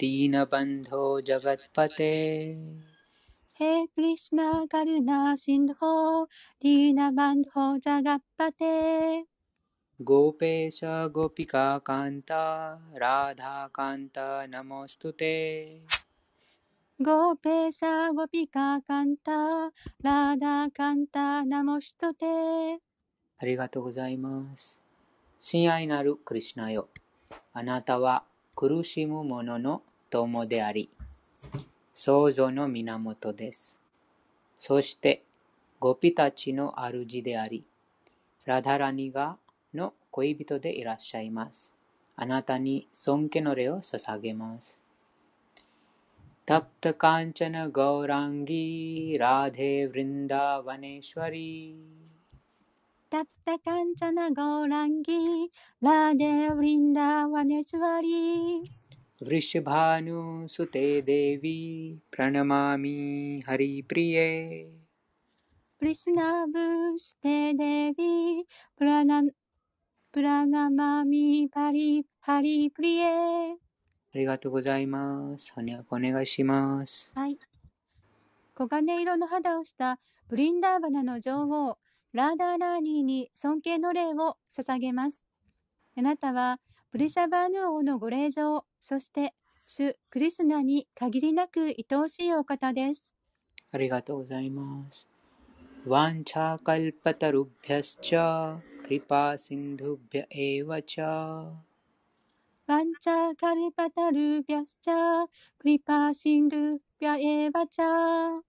दीनबन्धो जगत्पते हे कृष्ण करुणा सिन्धो दीनबन्धो जगत्पते गोपेश गोपिका कान्ता राधाकान्त नमोऽस्तु ते गोपेश गोपिका कान्ता राधाकान्त नमोऽस्तु ते ありがとうございます。親愛なるクリュナよ。あなたは苦しむ者の友であり、創造の源です。そして、ゴピたちの主であり、ラダラニがの恋人でいらっしゃいます。あなたに尊敬の礼を捧げます。タプタカンチャナゴーランギーラデーヴリンダーワネシュワリタプタカンチャナゴーランギーラデウリンダーワネチュワリ वृषभानुसुते देवी प्रणमामि हरिप्रिये プリスナブステデビプラナプラナマミパリハリプリエありがとうございます。翻訳お願いします。はい。黄金色の肌をしたブリンダーバナの女王、ラーダーラーニーに尊敬の礼を捧げます。あなたは プリシャバァーヌ王のご令嬢、そして、主クリスナに限りなく愛おしいお方です。ありがとうございます。ワンチャーカルパタルビャスチャー、クリパシンドビャエワチャー。ワンチャーカルパタルビャスチャー、クリパシンドビャエワチャー。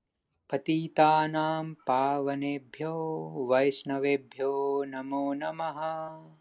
パティタナンパワネビョ、ワイシナヴェビョ、ナモナマハ。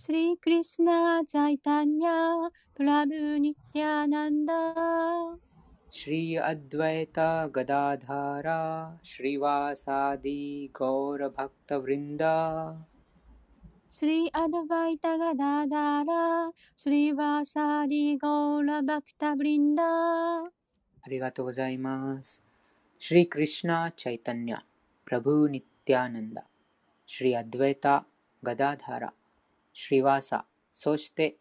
シリクリシナ・チャイタニャ・プラブ・ニティア・ナンダ Sri Krishna Chaitanya Prabhu Nityananda シリアドワイタ・ガダダラ・シリワサディ・ゴーラ・バクタ・ヴリンダ Sri Advaita Gadadara Sri Vasadi Gaura Bhakta Vrinda ありがとうございます。シリ・クリシナ・チャシリ・ワーサ、そして、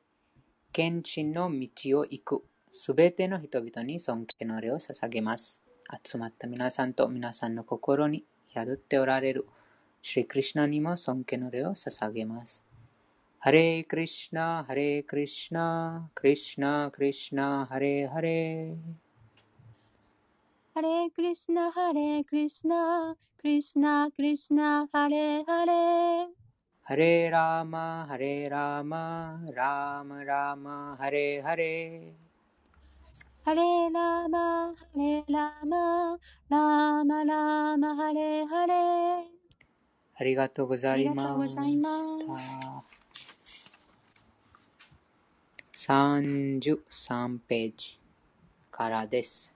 献身の道を行くすべての人々に尊敬の礼を捧げます。集まった皆さんと皆さんの心に宿っておられるシリ・クリシナにも尊敬の礼を捧げます。ハレークリシナ、ハレークリシナ、クリシナ、クリシナ、ハレーハレー。Hare Krishna Hare Krishna Krishna Krishna Hare Hare ハレラーマ、ハレラーマ、ラーマラーマ、ハレハレ。Hare Rama Hare Rama Rama Rama Hare Hare ありがとうございありがとうます。ございます33ページからです。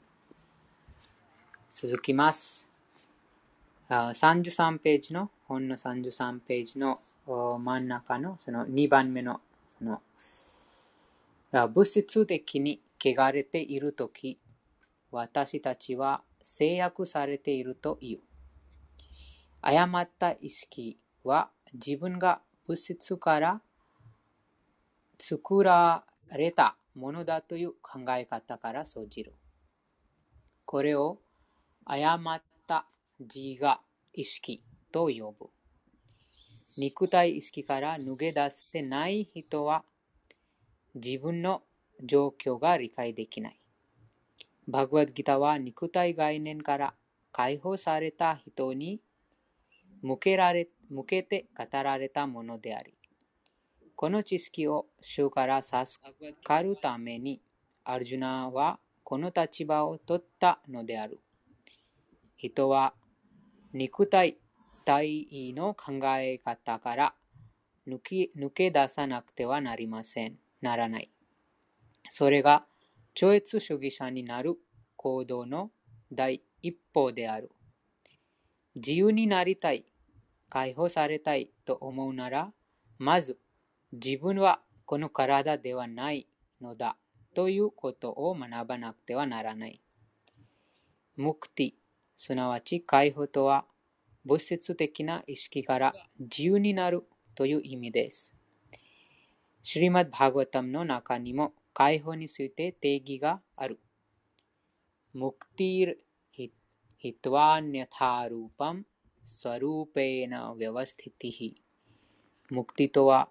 続きます。あ33ページの、本の33ページのお真ん中のその2番目のその物質的に汚れているとき、私たちは制約されているという。誤った意識は自分が物質から作られたものだという考え方から生じる。これを誤った自我意識と呼ぶ。肉体意識から抜け出せてない人は自分の状況が理解できない。バグワッドギターは肉体概念から解放された人に向けられ向けて語られたものであり、この知識を主から授かるために、アルジュナはこの立場を取ったのである。人は肉体体の考え方から抜き抜け出さなくてはなりません。ならない。それが超越主義者になる行動の第一歩である。自由になりたい、解放されたいと思うなら、まず自分はこの体ではないのだということを学ばなくてはならない。ムクティ、すなわち解放とは物質的な意識から自由になるという意味です。シリマッバーガタムの中にも解放について定義がある。ムクティールヒトワニャタルパムスワルーペーナヴェワスティティヒ。ムクティとは、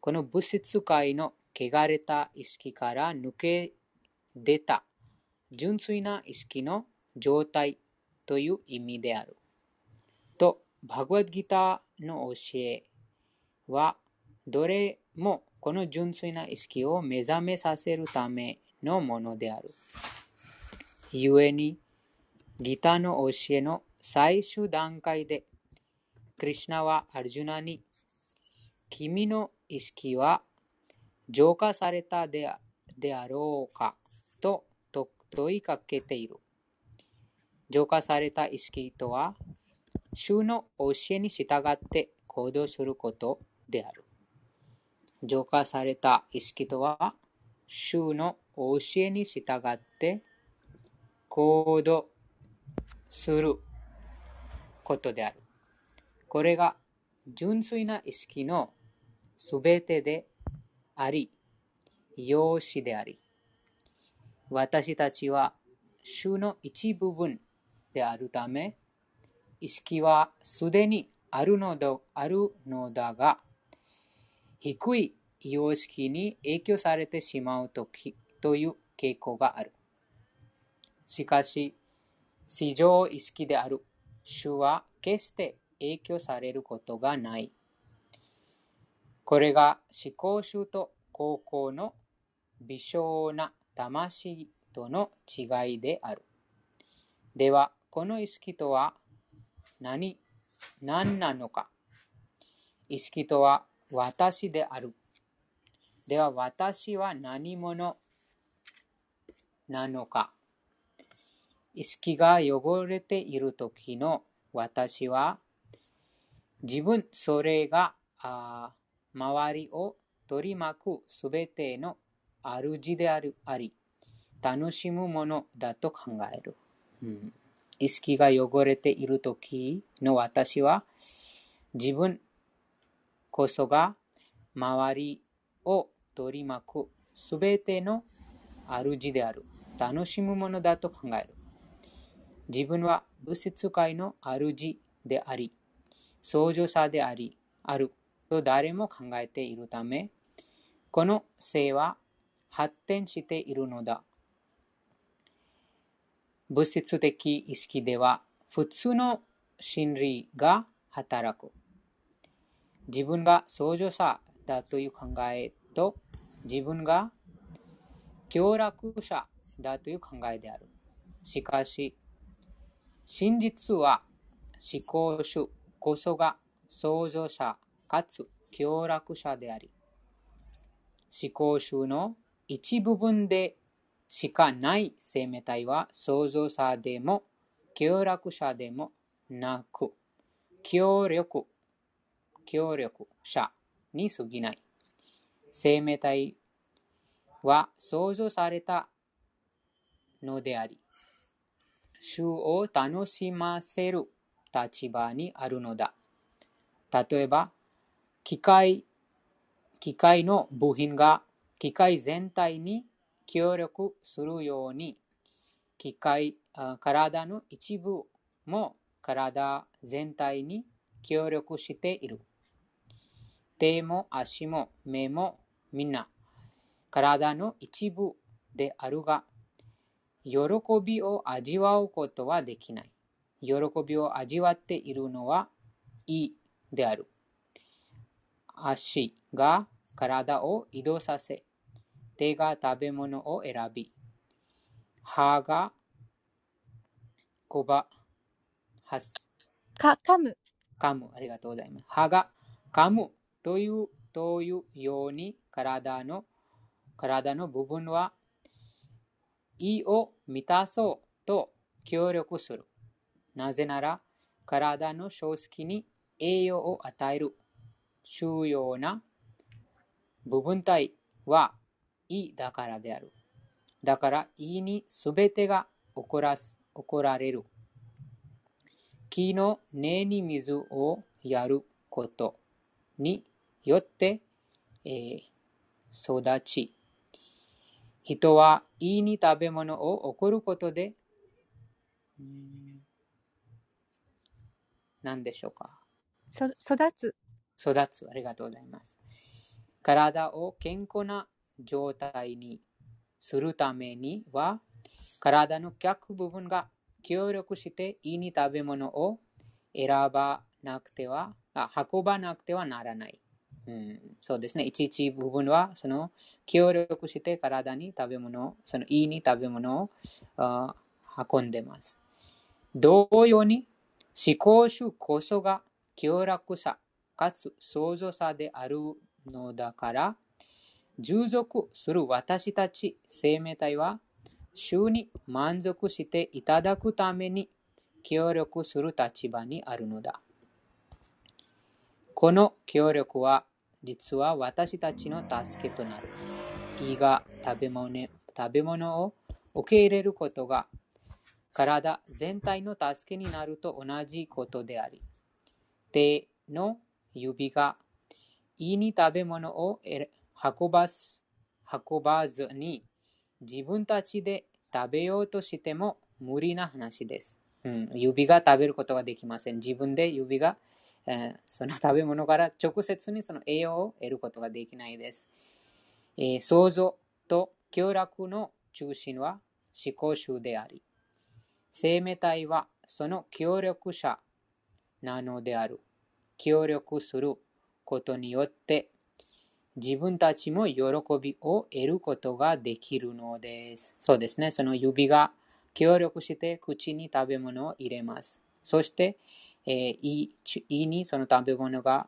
この物質界の汚れた意識から抜け出た純粋な意識の状態という意味である。バグワッドギターの教えは、どれもこの純粋な意識を目覚めさせるためのものである。故に、ギターの教えの最終段階で、クリシナはアルジュナに、君の意識は浄化されたであろうかと問いかけている。浄化された意識とは、主の教えに従って行動することである。浄化された意識とは、主の教えに従って行動することである。これが純粋な意識のすべてであり、容姿であり、私たちは主の一部分であるため、意識はすでにあるのだあるのだが、低い様式に影響されてしまうときという傾向がある。しかし、市場意識である主は決して影響されることがない。これが思考主と高校の微小な魂との違いである。では、この意識とは何何なのか意識とは私である。では私は何者なのか意識が汚れている時の私は自分それが周りを取り巻くすべての主であるあり楽しむものだと考える。うん意識が汚れている時の私は自分こそが周りを取り巻くすべての主である。楽しむものだと考える。自分は物質界の主であり、創造者であり、あると誰も考えているため、この性は発展しているのだ。物質的意識では普通の心理が働く。自分が創造者だという考えと自分が協力者だという考えである。しかし、真実は思考主こそが創造者かつ協力者であり、思考主の一部分でしかない生命体は創造者でも協力者でもなく、協力、協力者に過ぎない。生命体は創造されたのであり、主を楽しませる立場にあるのだ。例えば、機械、機械の部品が機械全体に協力するように、機械、体の一部も体全体に協力している。手も足も目もみんな体の一部であるが、喜びを味わうことはできない。喜びを味わっているのは胃である。足が体を移動させ、手が食べ物を選び、歯がこば、はす。か、噛む。噛む。ありがとうございます。歯が噛むというというように体の体の部分は意を満たそうと協力する。なぜなら、体の正式に栄養を与える重要な部分体は意だからである。だから意にすべてが起こらす起こられる。木の根に水をやることによって、えー、育ち、人は意に食べ物を送ることで、何でしょうかそ育つ。育つ。ありがとうございます。体を健康な状態にするためには、体の脚部分が協力していいに食べ物を選ばなくては、あ運ばなくてはならない。うん、そうですね。いちいち部分は、その協力して体に食べ物、そのいいに食べ物をあ運んでます。同様に、思考主こそが強楽さ、かつ創造さであるのだから、従属する私たち生命体は、主に満足していただくために協力する立場にあるのだ。この協力は実は私たちの助けとなる。胃が食べ物食べ物を受け入れることが体全体の助けになると同じことであり、手の指が胃に食べ物を運ばす運ばずに自分たちで食べようとしても無理な話です。うん、指が食べることができません。自分で指が、えー、その食べ物から直接にその栄養を得ることができないです。えー、想像と協力の中心は思考集であり、生命体はその協力者なのである。協力することによって自分たちも喜びを得ることができるのです。そうですね。その指が協力して口に食べ物を入れます。そして、えー、胃にその食べ物が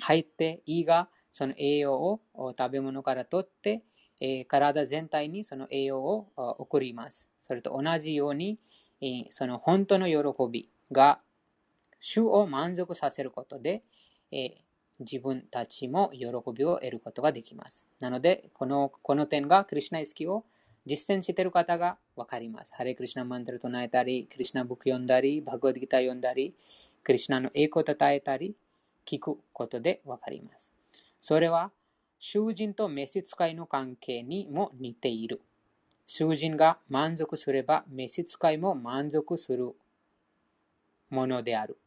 入って、胃がその栄養を食べ物から取って、えー、体全体にその栄養を送ります。それと同じように、えー、その本当の喜びが主を満足させることで、え自分たちも喜びを得ることができます。なので、このこの点がクリュナ意識を実践している方がわかります。ハレクリシナマントル唱えたり、クリシナブク読んだり、バグワッドギター読んだり、クリシナの栄光を称えたり、聞くことでわかります。それは、囚人と召使いの関係にも似ている。囚人が満足すれば、召使いも満足するものである。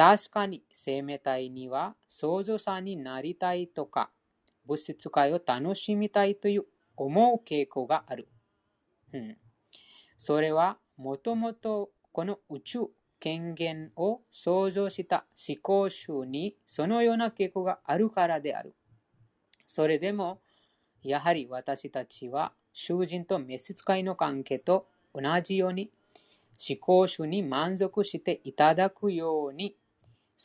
確かに生命体には創造者になりたいとか、物質界を楽しみたいという思う傾向がある。うん、それはもともとこの宇宙権限を創造した思考集にそのような傾向があるからである。それでも、やはり私たちは囚人と召使いの関係と同じように思考集に満足していただくように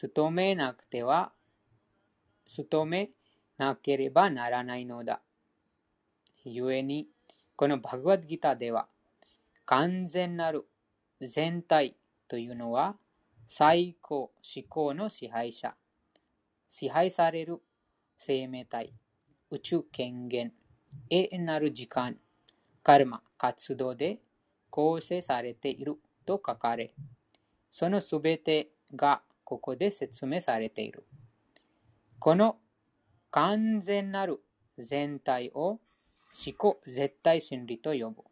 努めなくては、努めなければならないのだ。故に、このバグワッドギターでは、完全なる全体というのは、最高思考の支配者、支配される生命体、宇宙権限、永遠なる時間、カルマ、活動で構成されていると書かれ、そのすべてがここで説明されている。この完全なる全体を思考絶対真理と呼ぶ。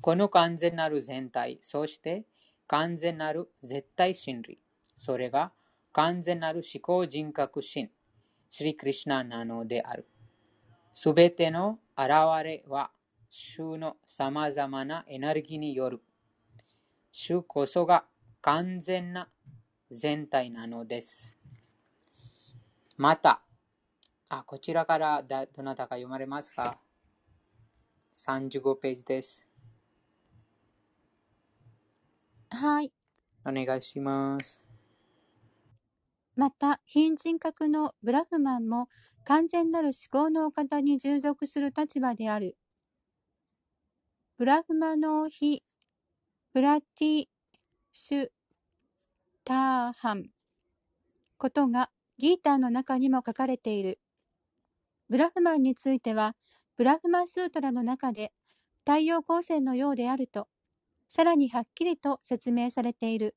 この完全なる全体、そして完全なる絶対真理、それが完全なる思考人格心、シリクリシナなのである。すべての現れは、主の様々なエネルギーによる。主こそが完全な全体なのです。また、あ、こちらからだどなたか読まれますか ?35 ページです。はい。お願いします。また、非人格のブラフマンも完全なる思考のお方に従属する立場である。ブラフマのヒ・プラティシュターハンことがギーターの中にも書かれている。ブラフマンについては、ブラフマンスートラの中で太陽光線のようであると、さらにはっきりと説明されている。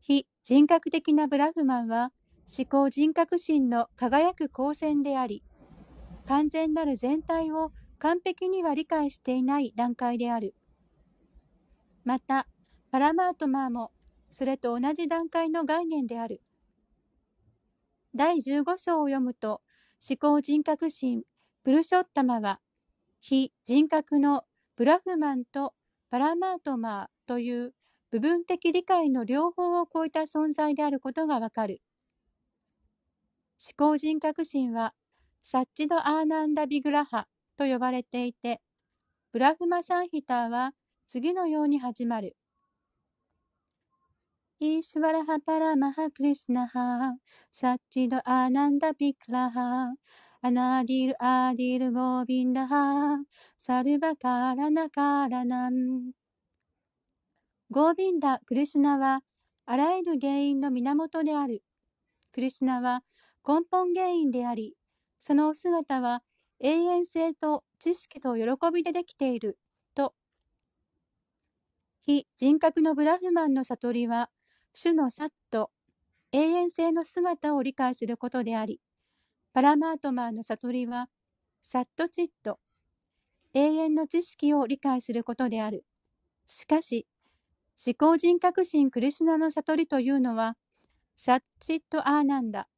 非人格的なブラフマンは、思考人格心の輝く光線であり、完全なる全体を完璧には理解していない段階である。また、パラマートマーも、それと同じ段階の概念である。第15章を読むと、思考人格心プルショッタマは、非人格のブラフマンとパラマートマーという部分的理解の両方を超えた存在であることがわかる。至高人格神は、サッチド・アーナンダ・ビグラハと呼ばれていて、ブラフマ・サンヒターは次のように始まる。 īśvaraḥ paramaḥ kṛṣṇaḥ、sac-cid-ānanda-vigrahaḥ、anādir ādir govindaḥ、サルバカラナカラナン。ゴービンダ・クリシュナは、あらゆる原因の源である。クリシュナは根本原因であり、そのお姿は永遠性と知識と喜びでできている、と。非人格のブラフマンの悟りは、主のサット、永遠性の姿を理解することであり、パラマートマーの悟りは、サットチット、永遠の知識を理解することである。しかし、思考人格心クリシュナの悟りというのは、サッチットアーナンダ、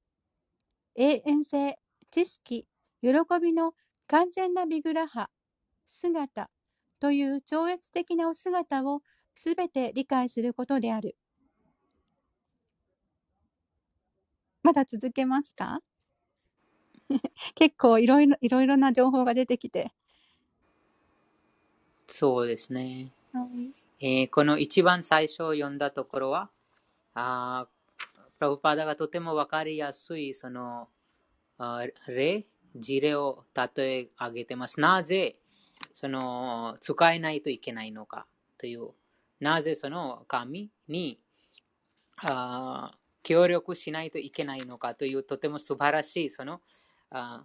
永遠性、知識、喜びの完全なビグラハ、姿という超越的なお姿をすべて理解することである。まだ続けますか？結構いろいろいろいろな情報が出てきて。そうですね。はい、えーこの一番最初読んだところは、あープラブパーダがとてもわかりやすい、その、あー例、事例を例え上げてます。なぜ、その、使えないといけないのかという、なぜその神に、あー協力しないといけないのかという、とても素晴らしい、その、あ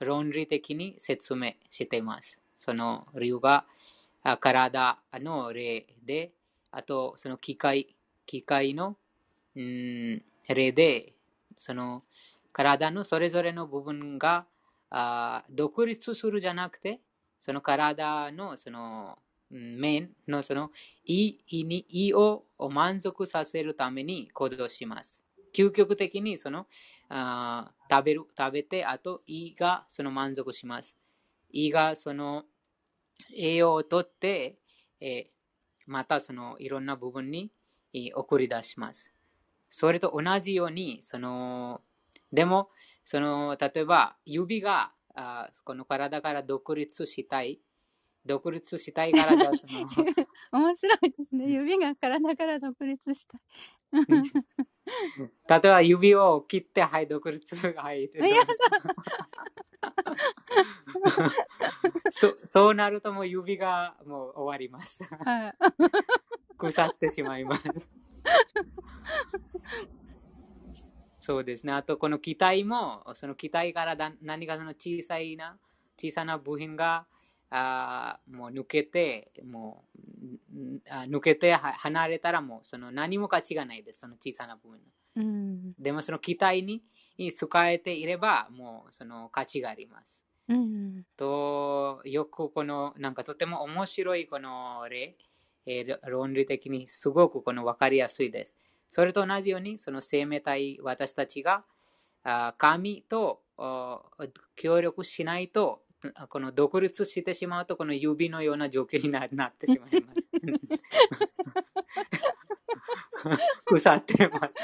論理的に説明しています。その理由が、あ体の例で、あとその機械、機械の、うん、例で、その体のそれぞれの部分があ独立するじゃなくて、その体のその面のその胃胃に胃を満足させるために行動します。究極的にそのあ食べる食べて、あと胃がその満足します。胃がその栄養をとって、えーまたそのいろんな部分にえー送り出します。それと同じように、そのでも、その例えば指があこの体から独立したい、独立したいからじゃあその 面白いですね。指が体から独立した。例えば指を切って、はい、独立、はい。やそ そうなるともう指がもう終わります。はい。腐ってしまいます。そうですね。あと、この機体も、その機体からだ何かその小さいな、小さな部品が、あーもう抜けて、もうんあ抜けては離れたらもうその何も価値がないです。その小さな部分。うん。でもその機体に使えていれば、もうその価値があります。うん。と、よくこの、なんかとても面白いこの例、えー論理的にすごくこの分かりやすいです。それと同じように、その生命体、私たちがあ神とあ協力しないと、あこの独立してしまうと、この指のような状況にななってしまいます。腐ってます。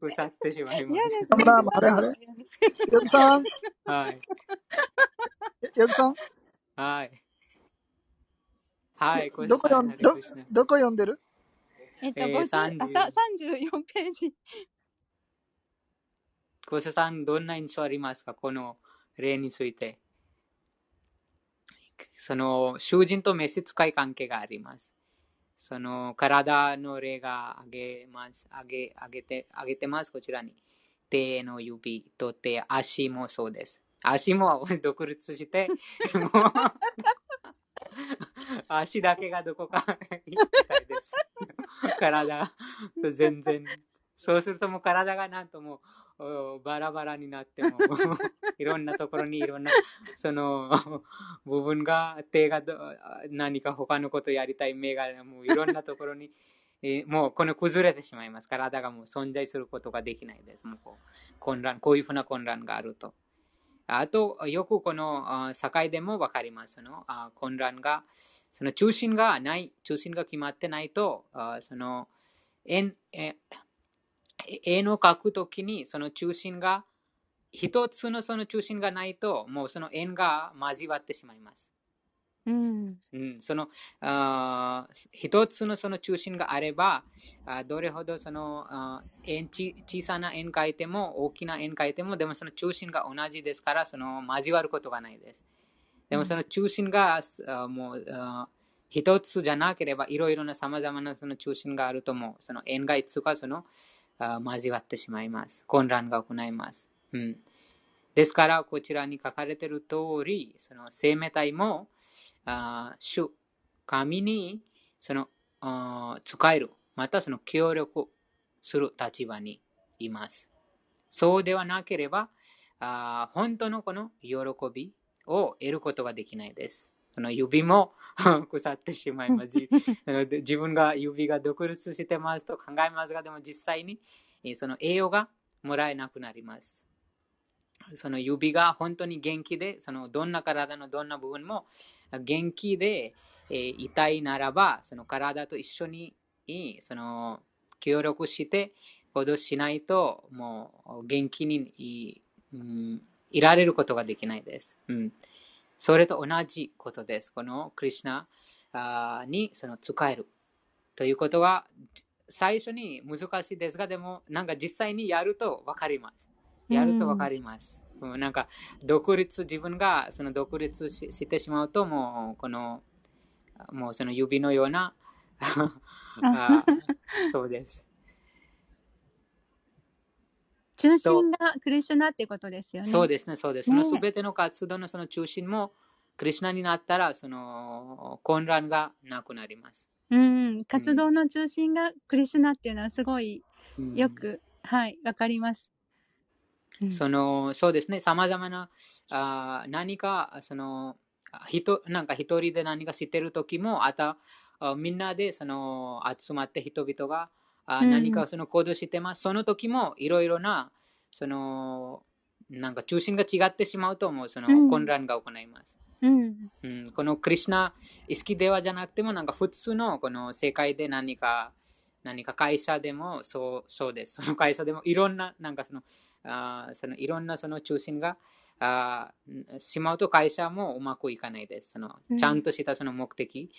腐ってしまいますす。カムラーマンあれあれ？嫌ですヨギさん？はい。ヨギさん？はい。はい。これどこ読んどどこ読んでる？えっと、えー50あさ30 34ページ。小瀬さん、どんな印象ありますか？この例について。その囚人と召使い関係があります。その体の例があげます。あげ、あげて、あげてます、こちらに。手の指と手、足もそうです。足も独立して、もう足だけがどこか行ったいです。体、全然。そうするともう体がなんともバラバラになっても、いろんなところにいろんな、その、部分が、手が何か他のことやりたい、目がもういろんなところに、えもうこの崩れてしまいます。体がもう存在することができないです。もうこう混乱、こういうふうな混乱があると。あと、よくこの境でもわかります。その混乱が、その中心がない、中心が決まってないと、その、円、円を描くときにその中心が一つのその中心がないともうその円が交わってしまいます。うん、うん、そのあ一つのその中心があればあどれほどそのあ円ち小さな円描いても大きな円描いてもでもその中心が同じですからその交わることがないです。でもその中心が、あもうあ一つじゃなければいろいろなさまざまなその中心があるともその円がいつかその交わってしまいます。混乱が行います。うん、ですから、こちらに書かれている通り、その生命体も、あ主、神にその使える、またその協力する立場にいます。そうではなければ、あ本当のこの喜びを得ることができないです。その指も 腐ってしまいます。自分が指が独立してますと考えますが、でも実際にその栄養がもらえなくなります。その指が本当に元気で、そのどんな体のどんな部分も元気で、え痛いならば、その体と一緒にその協力して行動しないと、もう元気にい,、うん、いられることができないです。うんそれと同じことです。このクリュナにその使えるということは最初に難しいですが、でもなんか実際にやると分かります。やると分かります。うん、なんか独立、自分がその独立ししてしまうと、もうこの、もうその指のような あそうです。中心がクリシュナっていうことですよね。そうですね、そうです。そのすべての活動のその中心も、クリシュナになったら、その混乱がなくなります。うん、活動の中心がクリシュナっていうのはすごいよく、うん、はい、わかります。そのそうですね、さまざまなあ何か、その、人なんか一人で何か知ってる時も、あたみんなでその集まって人々があ何かその行動してます。その時もいろいろな、その、なんか中心が違ってしまうと思う、その混乱が行います。うん、うん、このクリュナ意識ではじゃなくても、なんか普通のこの世界で何か、何か会社でもそうそうです。その会社でもいろんな、なんかその、あそのいろんなその中心があしまうと会社もうまくいかないです。そのちゃんとしたその目的、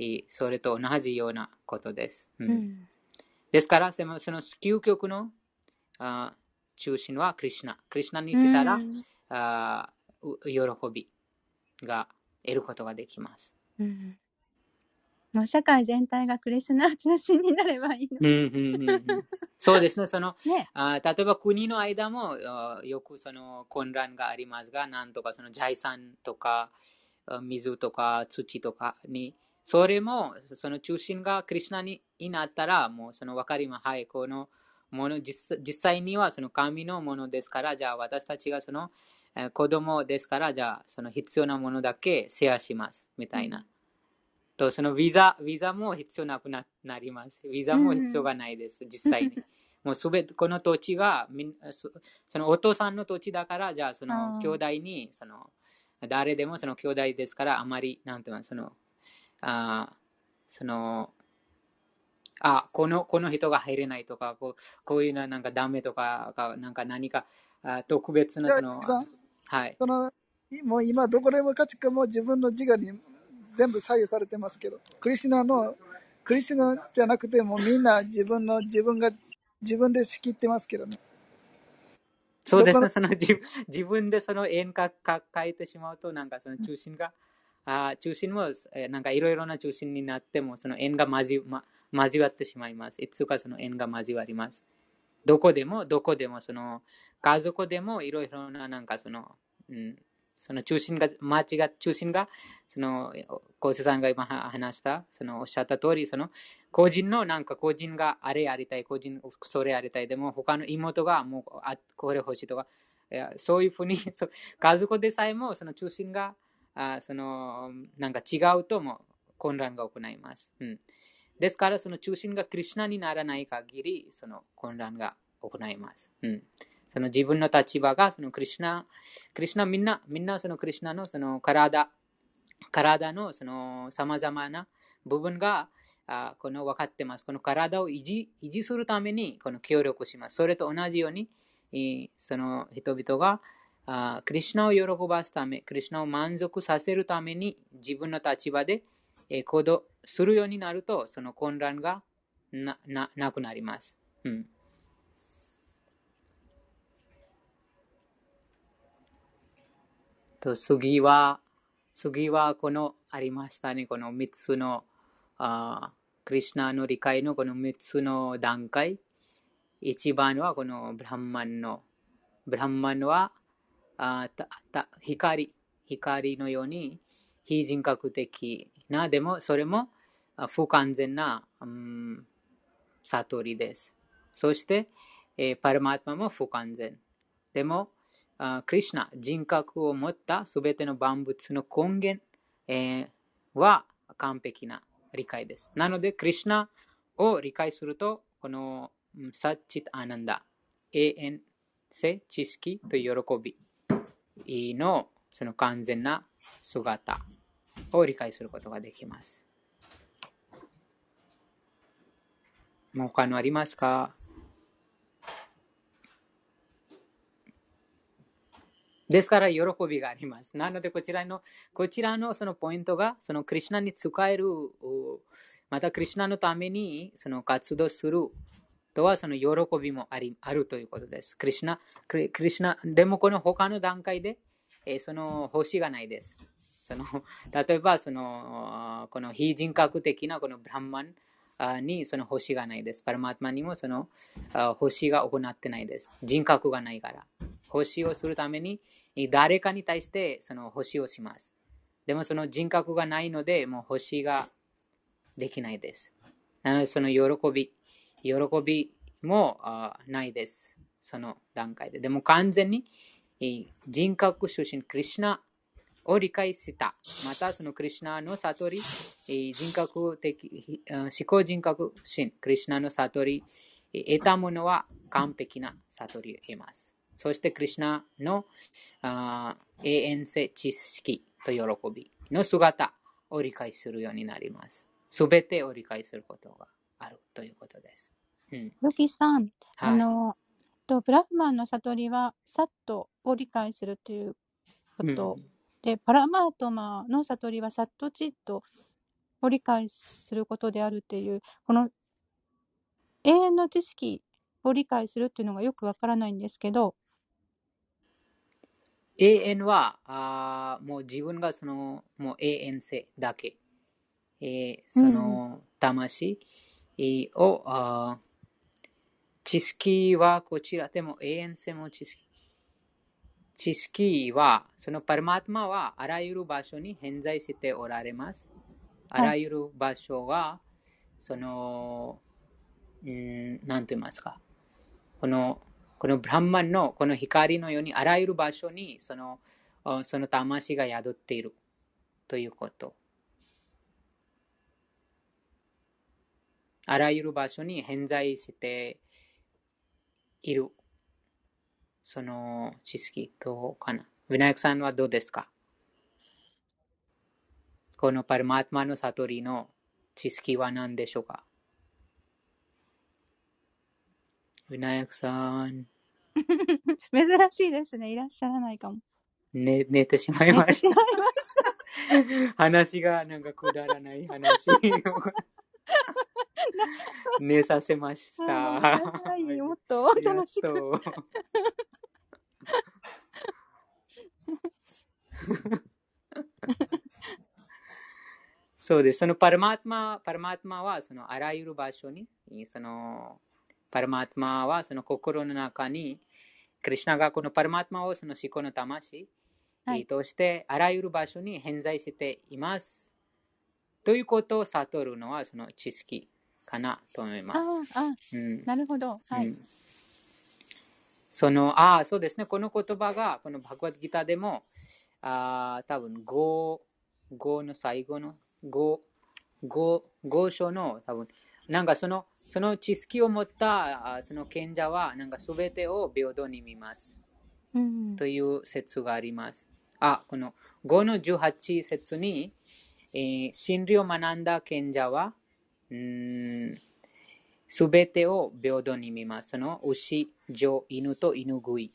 うん、それと同じようなことです。うん、うんですから、その究極のあ中心はクリュナ。クリュナにしたら、あ喜びが得ることができます。うんもう社会全体がクリスナ中心になればいいの。そうですね。その、ね、あ例えば国の間もよくその混乱がありますが、なんとかその財産とか水とか土とかにそれも、その中心がクリュナになったら、もうその分かります。はい、このもの実、実際にはその神のものですから、じゃあ私たちがその、え子供ですから、じゃあその必要なものだけシェアします。みたいな。と、そのビザ、ビザも必要なくなります。ビザも必要がないです、実際に。もうすべて、この土地がそのお父さんの土地だから、じゃあその兄弟に、その誰でもその兄弟ですから、あまり、なんていうの、そのあそのあこのこの人が入れないとかこうこういうのはなんかダメとかなんか何かあ特別なそのはい。そのもう今どこでもかちかも自分の自我に全部左右されてますけどクリシナのクリシナじゃなくてもみんな自分の自分が自分で仕切ってますけどね。そうです。ねその自自分でその円か書いてしまうとなんかその中心が、あ中心も、えーなんかいろいろな中心になっても、その円が交,、ま、交わってしまいます。いつかその円が交わります。どこでも、どこでも、その家族でもいろいろな、なんかその、うん、その中心が、間違っ中心が、その、昴生さんが今話した、そのおっしゃった通り、その、個人のなんか個人があれやりたい、個人それやりたい、でも他の妹がもうあこれ欲しいとか、いやそういうふうに、そ家族でさえもその中心があそのなんか違うとも混乱が行います。うん、ですから、その中心がクリュナにならない限り、その混乱が行います。うん、その自分の立場がそのクリュナ、クリュナみんな、みんなそのクリュナのその体、体のその様々な部分があこの分かってます。この体を維持維持するためにこの協力します。それと同じように、その人々があクリュナを喜ばすため、クリュナを満足させるために自分の立場でえ行動するようになると、その混乱がなななくなります。うんと次は、次はこのありましたね、この3つの、あクリュナの理解のこの3つの段階。一番はこのブラハマンの、ブラハマンはあたた光、光のように非人格的な、でもそれも不完全な、うん、悟りです。そして、えーパルマートマも不完全。でも、あクリシュナ、人格を持ったすべての万物の根源、えーは完璧な理解です。なので、クリシュナを理解すると、このサッチッアナンダ、永遠性、知識と喜びのその完全な姿を理解することができます。もう他のありますか？ですから、喜びがあります。なので、こちらの、こちらのそのポイントが、そのクリュナに使える、またクリュナのためにその活動するとは、その喜びもありあるということです。クリュナ、クリクリシュナ、でもこの他の段階で、えーその星がないです。その 例えばその、この非人格的なこのブラハマンあにその星がないです。パラマートマにもそのあ星が行ってないです。人格がないから。星をするために誰かに対してその星をします。でもその人格がないので、もう星ができないです。なのでその喜び、喜びもあないです。その段階で。でも完全に人格出身、クリシュナを理解した。またそのクリシュナの悟り、人格的、思考人格心、クリシュナの悟り、得たものは完璧な悟りを得ます。そしてクリシュナのあ永遠性知識と喜びの姿を理解するようになります。すべてを理解することがあるということです。うん。ヨキさん、あはい。の、とブラフマンの悟りはサットを理解するというこうとん、で、パラマートマの悟りはサットチットを理解することであるっていう、この永遠の知識を理解するっていうのがよくわからないんですけど、永遠はあーもう自分がそのもう永遠性だけ、えーそうん、の魂えーをあー知識はこちら。でも永遠性も知識。知識はそのパルマートマはあらゆる場所に偏在しておられます。あはい、らゆる場所はそのうん何と言いますか。このこのブランマンのこの光のようにあらゆる場所にそのあその魂が宿っているということ。あらゆる場所に偏在しているその知識とかな。ヴィナヤクさんはどうですか？このパルマートマの悟りの知識は何でしょうか？ヴィナヤクさん、珍しいですね。いらっしゃらないかも。ね、寝てしまいまし。したした。話がなんかくだらない話を寝させましあた。ーはい、もっと楽しく。と。そうです。そのパラマートマ、パラマートマはそのあらゆる場所に、そのパラマートマはその心の中に、クリュナがこのパラマートマをその思考の魂、はいとしてあらゆる場所に偏在しています。ということを悟るのはその知識かなと思います。あうんなるほど。はい。うんその、ああ、そうですね。この言葉が、このバグワッドギターでも、ああ、多分5、5の最後の、5、5、5章の、多分なんかその、その知識を持った、あその賢者は、なんか全てを平等に見ます。うん。という説があります。あ、この5の18節に、えー真理を学んだ賢者は、すべてを平等に見ます。その牛、女、犬と犬食い。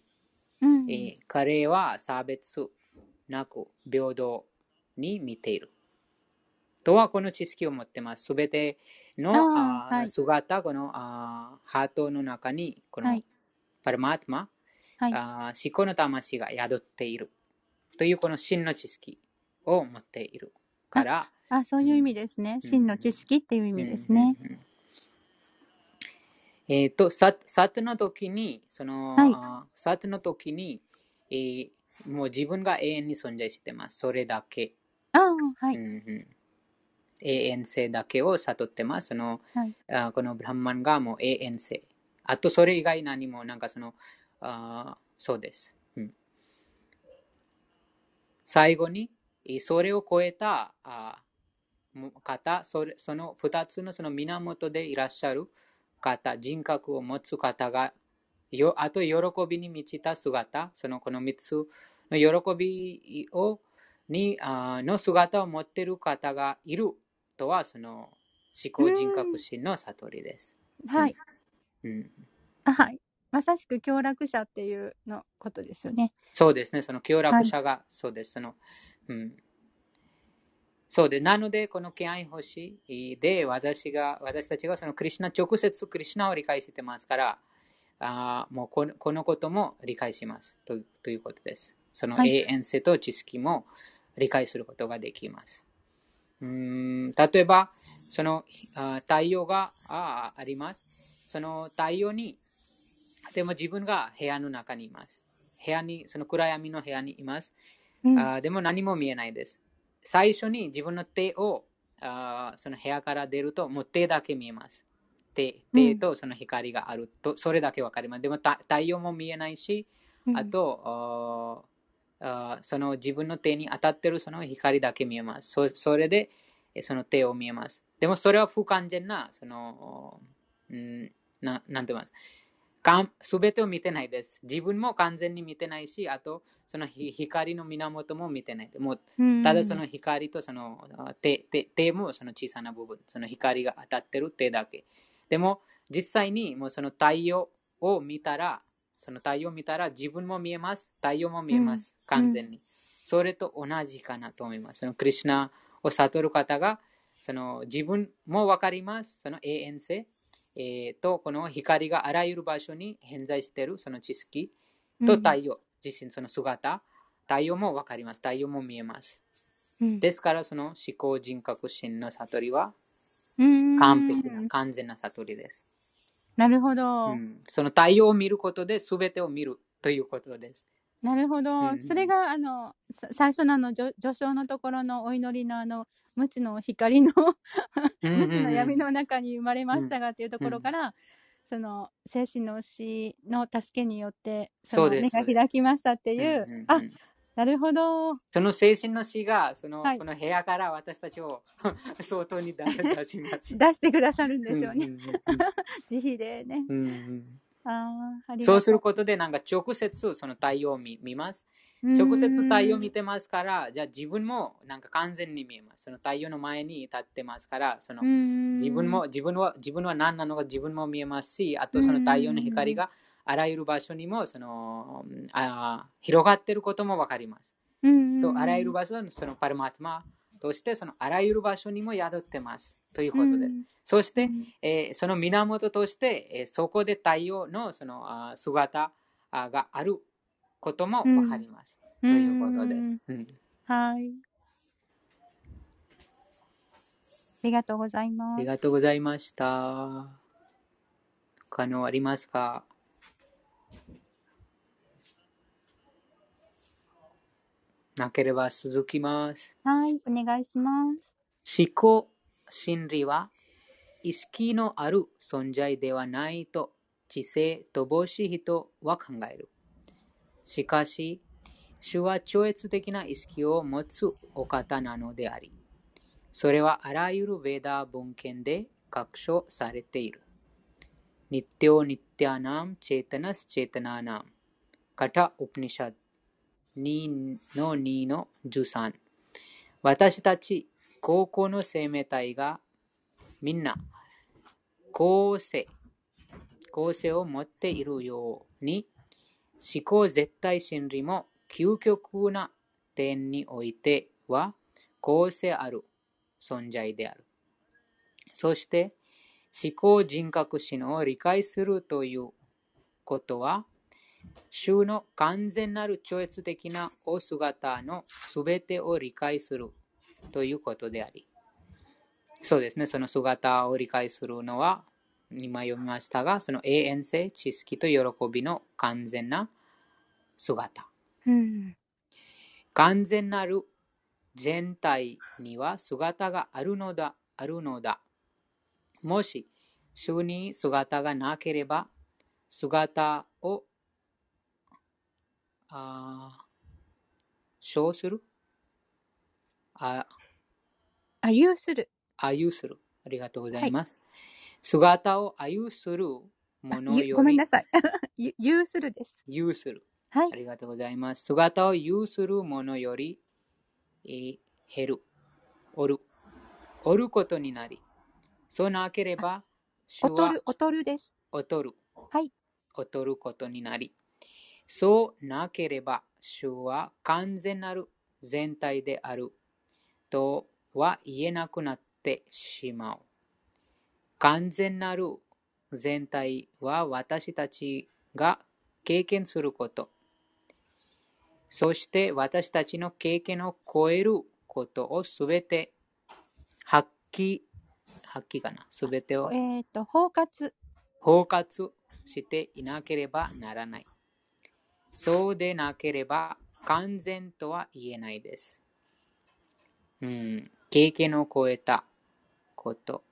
うん。えー彼は差別なく平等に見ている。とはこの知識を持ってます。すべてのあはい姿、このあーハートの中に、このはいパラマートマ、はい。あー思考の魂が宿っているというこの真の知識を持っているから、あ、そういう意味ですね。うん真の知識っていう意味ですね。うんうんうんえっ、と、ササトの時に、その、はいサトの時に、えーもう自分が永遠に存在してます。それだけ。ああ、はい。うんうん永遠性だけを悟ってます。その、はいあーこのブラハンマンがもう永遠性。あとそれ以外何も、なんかその、あーそうです。うん最後に、えーそれを超えた方それ、その二つのその源でいらっしゃる方、人格を持つ方が、よあと喜びに満ちた姿、そのこの三つの喜びをにあーの姿を持っている方がいるとは、その思考人格心の悟りです。はい。うん、あはい。まさしく強楽者っていうのことですよね。そうですね、その強楽者が、そうです。そのうん、そうで、なので、この敬愛星で私が、私たちがそのクリシュナ、直接クリシュナを理解してますから、あーもうこのこのことも理解しますとということです。そのはい永遠性と知識も理解することができます。うーん例えば、そのあ太陽がああります。その太陽に、でも自分が部屋の中にいます。部屋に、その暗闇の部屋にいます。うん。あーでも何も見えないです。最初に自分の手をあーその部屋から出ると、もう手だけ見えます。手手とその光があると、それだけわかります。でもた太陽も見えないし、うんあと、あーあーその自分の手に当たってるその光だけ見えます。そそれでえその手を見えます。でもそれは不完全な、その、うん、ななんて言います？すべてを見てないです。自分も完全に見てないし、あと、そのひ光の源も見てない。もううんただその光とそのあ手手手もその小さな部分、その光が当たってる手だけ。でも実際にもうその太陽を見たら、その太陽を見たら自分も見えます。太陽も見えます。完全に。それと同じかなと思います。そのクリュナを悟る方が、その自分もわかります。その永遠性。えーと、この光があらゆる場所に偏在しているその知識と太陽、自身その姿、太陽もわかります。太陽も見えます。うんですから、その思考人格心の悟りはうん完璧な、完全な悟りです。なるほど、うんその太陽を見ることで全てを見るということです。なるほど、うんそれがあのさ最初のあの序序章のところのお祈りのあの無知の光の無知の闇の中に生まれましたがっていうところから、その精神の死の助けによってそのそうです。目が開きましたっていう。うんうんうん。あなるほど。その精神の死がその、はい。この部屋から私たちを 外に出 出します。出してくださるんですよね、うんうん 自費でね。うんうんそうすることで、なんか直接その太陽を見見ます。うん直接太陽を見てますから、じゃあ自分もなんか完全に見えます。その太陽の前に立ってますから、そのうん自分も自分は自分は何なのか自分も見えますし、あとその太陽の光があらゆる場所にもそのあー広がっていることもわかります。うんとあらゆる場所はそのパルマートマとしてそのあらゆる場所にも宿ってますということです。そして、えーその源として、えーそこで太陽のそのあー姿あーがあることもわかります。うんということです。うんはいりがとうございあます。りがとうございました。他のありますか？なければ続きます。はい、お願いします。思考心理は意識のある存在ではないと知性乏しい人は考える。しかし、主は超越的な意識を持つお方なのであり、それはあらゆるヴェダー文献で確証されている。ニッテオニッティアナムチェタナスチェタナナムカタウプニシャ2の2の13私たち高校の生命体がみんな構成構成を持っているように思考絶対真理も究極な点においては構成ある存在である。そして思考人格心を理解するということは主の完全なる超越的なお姿のすべてを理解するということであり、そうですね、その姿を理解するのは、今読みましたが、その永遠性、知識と喜びの完全な姿。うん。完全なる全体には姿があるのだ、あるのだ。もし、主に姿がなければ、姿をあー称する？ああ、有する。あゆする。ありがとうございます。姿をあゆするものよりごめんなさい。ゆするです。有する。はいあ。りがとうございます。姿を有するものより、えー減る。おる。おることになり、そうなければ、おとる、おとるです。劣る。はい。劣ることになり、そうなければ、主は完全なる全体であるとは言えなくなってしまう。完全なる全体は私たちが経験すること。そして私たちの経験を超えることをすべて発揮、発揮かな？すべてをえっ、と、包括。包括していなければならない。そうでなければ完全とは言えないです。うん、経験を超えたこと、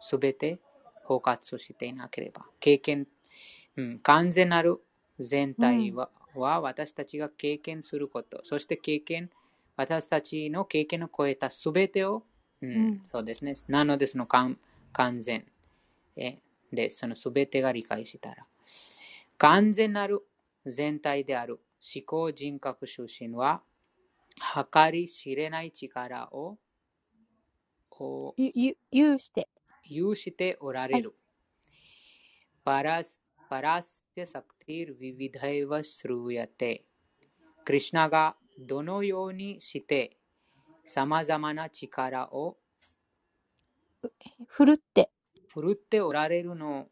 すべて包括していなければ。経験、うん、完全なる全体は,、は私たちが経験すること、そして経験、私たちの経験を超えたすべてを、うんうんそうですね。なので、その完完全。えで、そのすべてが理解したら。完全なる全体である思考人格出身は、計り知れない力ををゆ、ゆ、有して。有しておられる。パラスパラステサクティルビビダイワスルヤテ。クリシナがどのようにして様々な力をふるって。振るっておられるの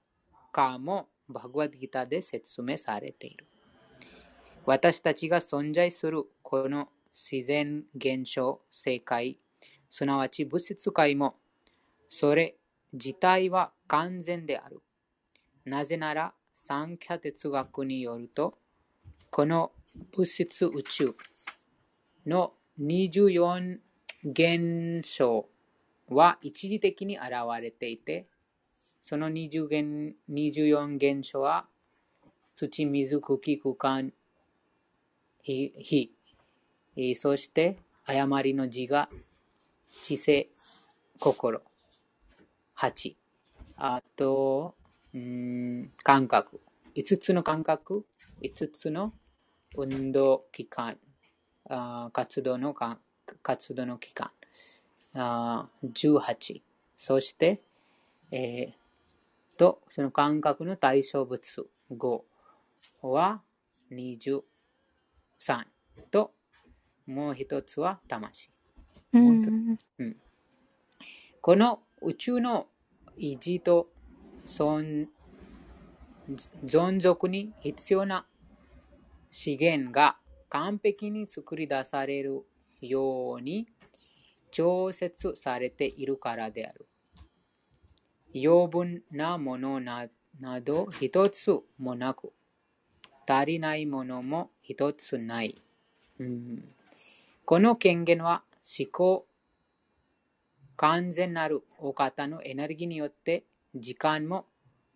かもバグワッドギターで説明されている。私たちが存在するこの自然現象、世界、すなわち物質界も、それ自体は完全である。なぜなら、三キャ哲学によると、この物質宇宙の24現象は一時的に現れていて、その20現24現象は土、水、空気、空間、火、そして誤りの字が知性、心、八。あと、うん感覚。5つの感覚、5つの運動期間、あ活動のか活動の期間、あ18。そして、えーと、その感覚の対象物5は23と、もう一つは魂。うもう一ん。この宇宙の維持と存存続に必要な資源が完璧に作り出されるように調節されているからである。余分なものなど一つもなく、足りないものも一つない。うん、この権限は思考、完全なるお方のエネルギーによって時間も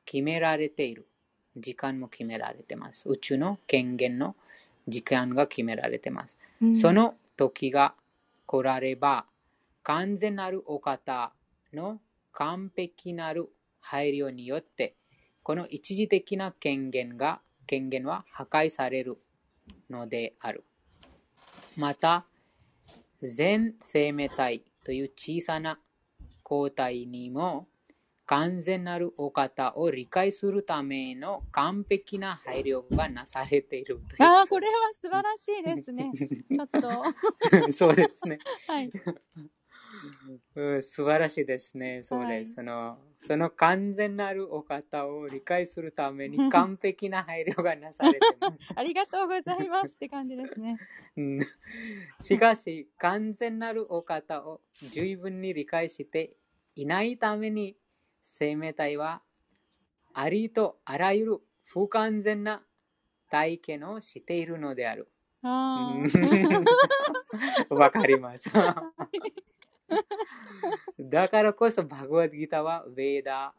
決められている。時間も決められています。宇宙の権限の時間が決められています。うん、その時が来られば、完全なるお方の完璧なる配慮によって、この一時的な権限が、権限は破壊されるのである。また、全生命体という小さな抗体にも完全なるお方を理解するための完璧な配慮がなされているという。ああ、これは素晴らしいですね。ちょっと。そうですね。はい。うん、素晴らしいですね。そうです、はい、その。その完全なるお方を理解するために 完璧な配慮がなされてます。ありがとうございますって感じですね。しかし、完全なるお方を十分に理解していないために、生命体はありとあらゆる不完全な体験をしているのである。わかります。だからこそ、バグワッドギターは、ウェーダ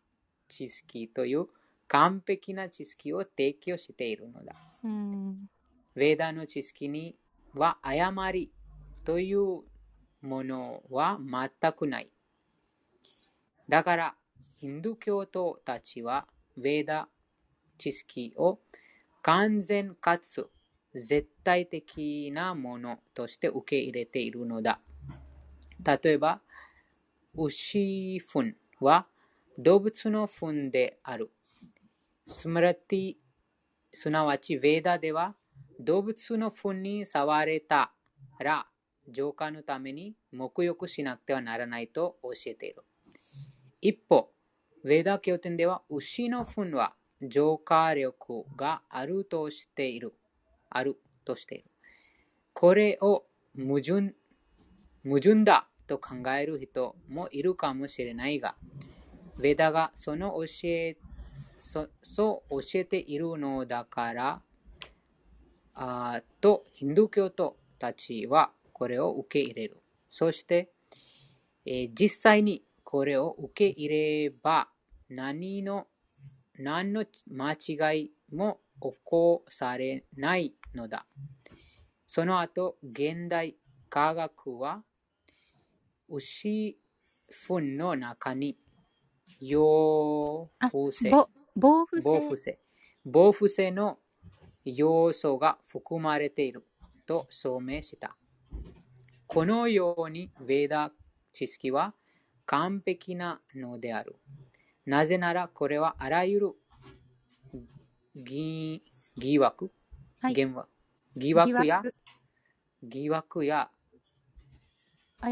知識という完璧な知識を提供しているのだ。うん、ウェーダの知識には誤りというものは全くない。だから、ヒンドゥー教徒たちは、ウェーダ知識を完全かつ絶対的なものとして受け入れているのだ。例えば、牛糞は動物の糞である。スムラティ、すなわち、ヴェーダでは動物の糞に触れたら浄化のために沐浴しなくてはならないと教えている。一方、ヴェーダ経典では牛の糞は浄化力があるとしている。あるとしている。これを矛盾矛盾だと考える人もいるかもしれないが、ヴェダがその教え、そそう教えているのだから、あと、ヒンドゥー教徒たちはこれを受け入れる。そして、えー、実際にこれを受け入れれば何の何の間違いも起こされないのだ。その後、現代科学は牛糞の中に陽風性、防腐性、防腐性の要素が含まれていると証明した。このように、ヴェーダ知識は完璧なのである。なぜなら、これはあらゆる疑疑惑、はい、疑惑や疑惑や過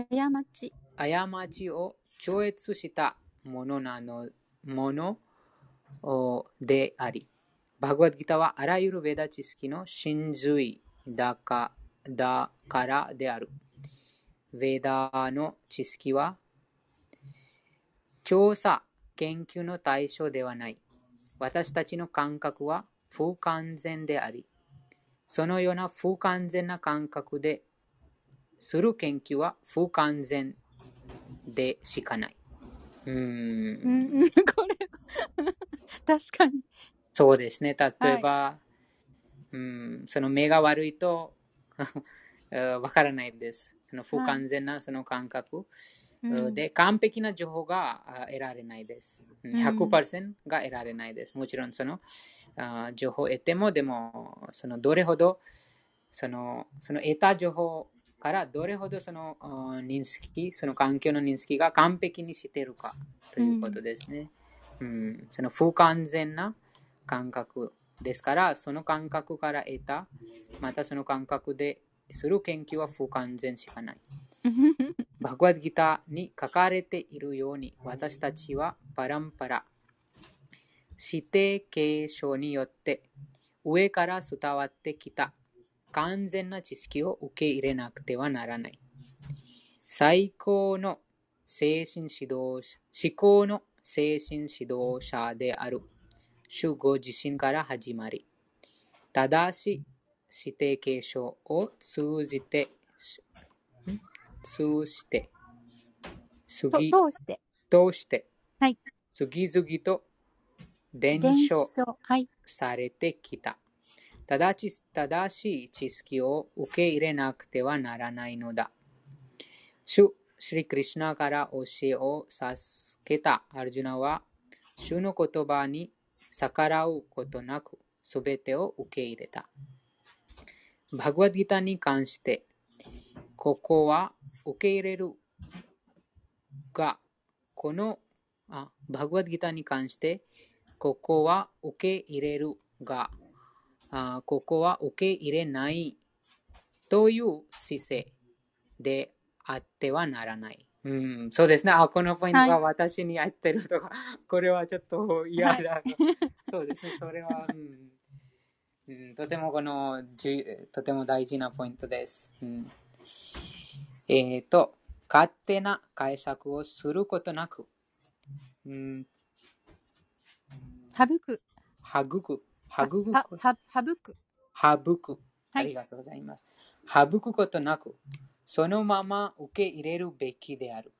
ち。過ちを超越したものなのものであり、バグワッドギターはあらゆるヴェダ知識の真髄だかだからである。ヴェダの知識は調査、研究の対象ではない。私たちの感覚は不完全であり、そのような不完全な感覚でする研究は不完全でしかない。うん。これ、確かに。そうですね。例えば、はい、うん、その目が悪いと わからないです。その不完全なその感覚。はい、で、完璧な情報が得られないです。100%が得られないです。もちろんその情報を得ても、でも、そのどれほどそのその得た情報からどれほどその認識、その環境の認識が完璧にしているかということですね。うん、うん、その不完全な感覚ですから、その感覚から得た、またその感覚でする研究は不完全しかない。バグワッドギターに書かれているように、私たちはパランパラ、指定継承によって上から伝わってきた完全な知識を受け入れなくてはならない。最高の精神指導者、思考の精神指導者である主ご自身から始まり、正しい指定継承を通じて、ん？通して、通して、通して、はい次々と伝伝承。されてきた。正し正しい知識を受け入れなくてはならないのだ。主、シュリクリシナから教えを授けたアルジュナは、主の言葉に逆らうことなく、すべてを受け入れた。バグワッギターに関して、ここは受け入れるが、この、あバグワッギターに関して、ここは受け入れるが、あここは受け入れないという姿勢であってはならない。うん、そうですね。あ、このポイントが私に合ってるとか、これはちょっと嫌だ。そうですね。それは、うんうん、とてもこのじゅとても大事なポイントです。うん、えっ、と、勝手な解釈をすることなく、うん、省く。育く、育く、は、は、省く。はいありがとうございます。省くことなく、そのまま受け入れるべきである。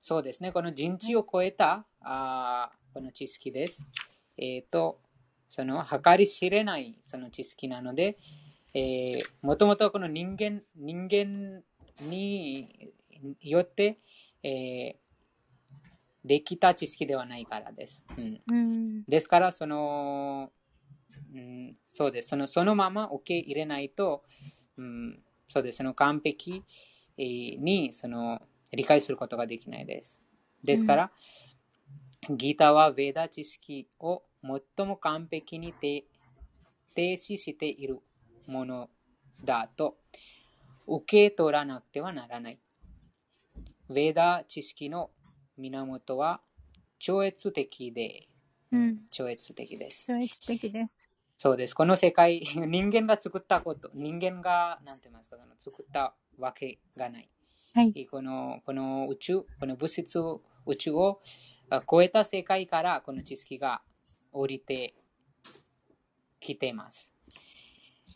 そうですね。この人知を超えたあーこの知識です。えっ、と、その計り知れないその知識なので、えー、もともとこの人間人間によって、えーできた知識ではないからです。うん、うん。ですから、その、うん、そうです。そのそのまま受け入れないと、うん、そうです。その完璧えーにその理解することができないです。ですから、ギターはベーダ知識を最も完璧に停停止しているものだと受け取らなくてはならない。ベーダ知識の源は超越的で、うん。超越的です。超越的です。そうです。この世界、人間が作ったこと、人間が、なんて言いますか、作ったわけがない。はい。このこの宇宙、この物質、宇宙をあ超えた世界からこの知識が降りてきています。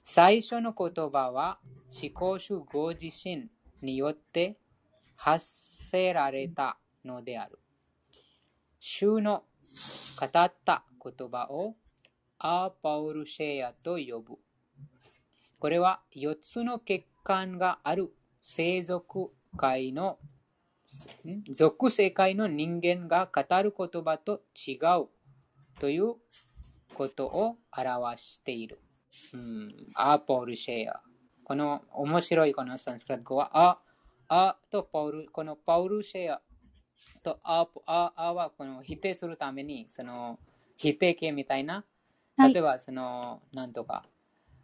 最初の言葉は思考主ご自身によって発せられたのである。主の語った言葉をアーパウルシェアと呼ぶ。これは4つの欠陥がある生族界のん？属世界の人間が語る言葉と違うということを表している。うん、アーパウルシェア。この面白いこのサンスクリッ語は、ア、アとパウル、このパウルシェアとア、ア、アはこの否定するために、その否定形みたいな、例えばその、なんとか、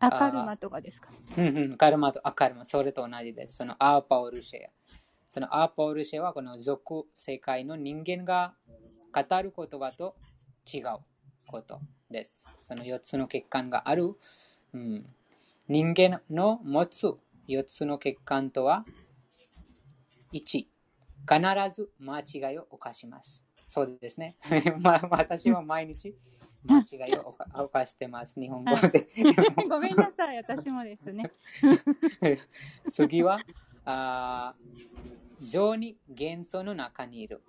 アカルマとかですか？うんうん、カルマとアカルマ、それと同じです。そのアーパウルシェア。そのアーパウルシェアはこの俗世界の人間が語る言葉と違うことです。その4つの欠陥がある、うん、人間の持つ4つの欠陥とは1、必ず間違いを犯します。そうですね。まあ、私は毎日間違いを犯犯してます。日本語で。ごめんなさい、私もですね。次は、あー情に元素の中にいる。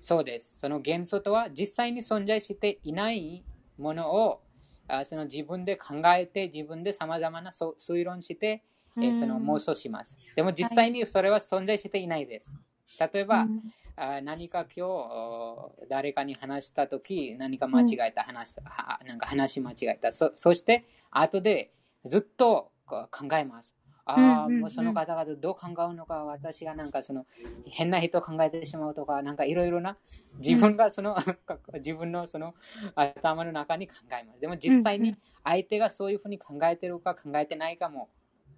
そうです。その元素とは実際に存在していないものをあその自分で考えて自分でさまざまなそ推論して、えーその妄想します。でも実際にそれは存在していないです。例えば、うんあ何か今日お誰かに話したとき何か間違えた、話したはなんか話間違えた。そそして後でずっと考えます。ああ、うんうんうん。もうその方々どう考えるのか私がなんかその変な人を考えてしまうとかなんかいろいろな自分がその、自分のその頭の中に考えます。でも実際にうんうん。相手がそういうふうに考えてるか考えてないかも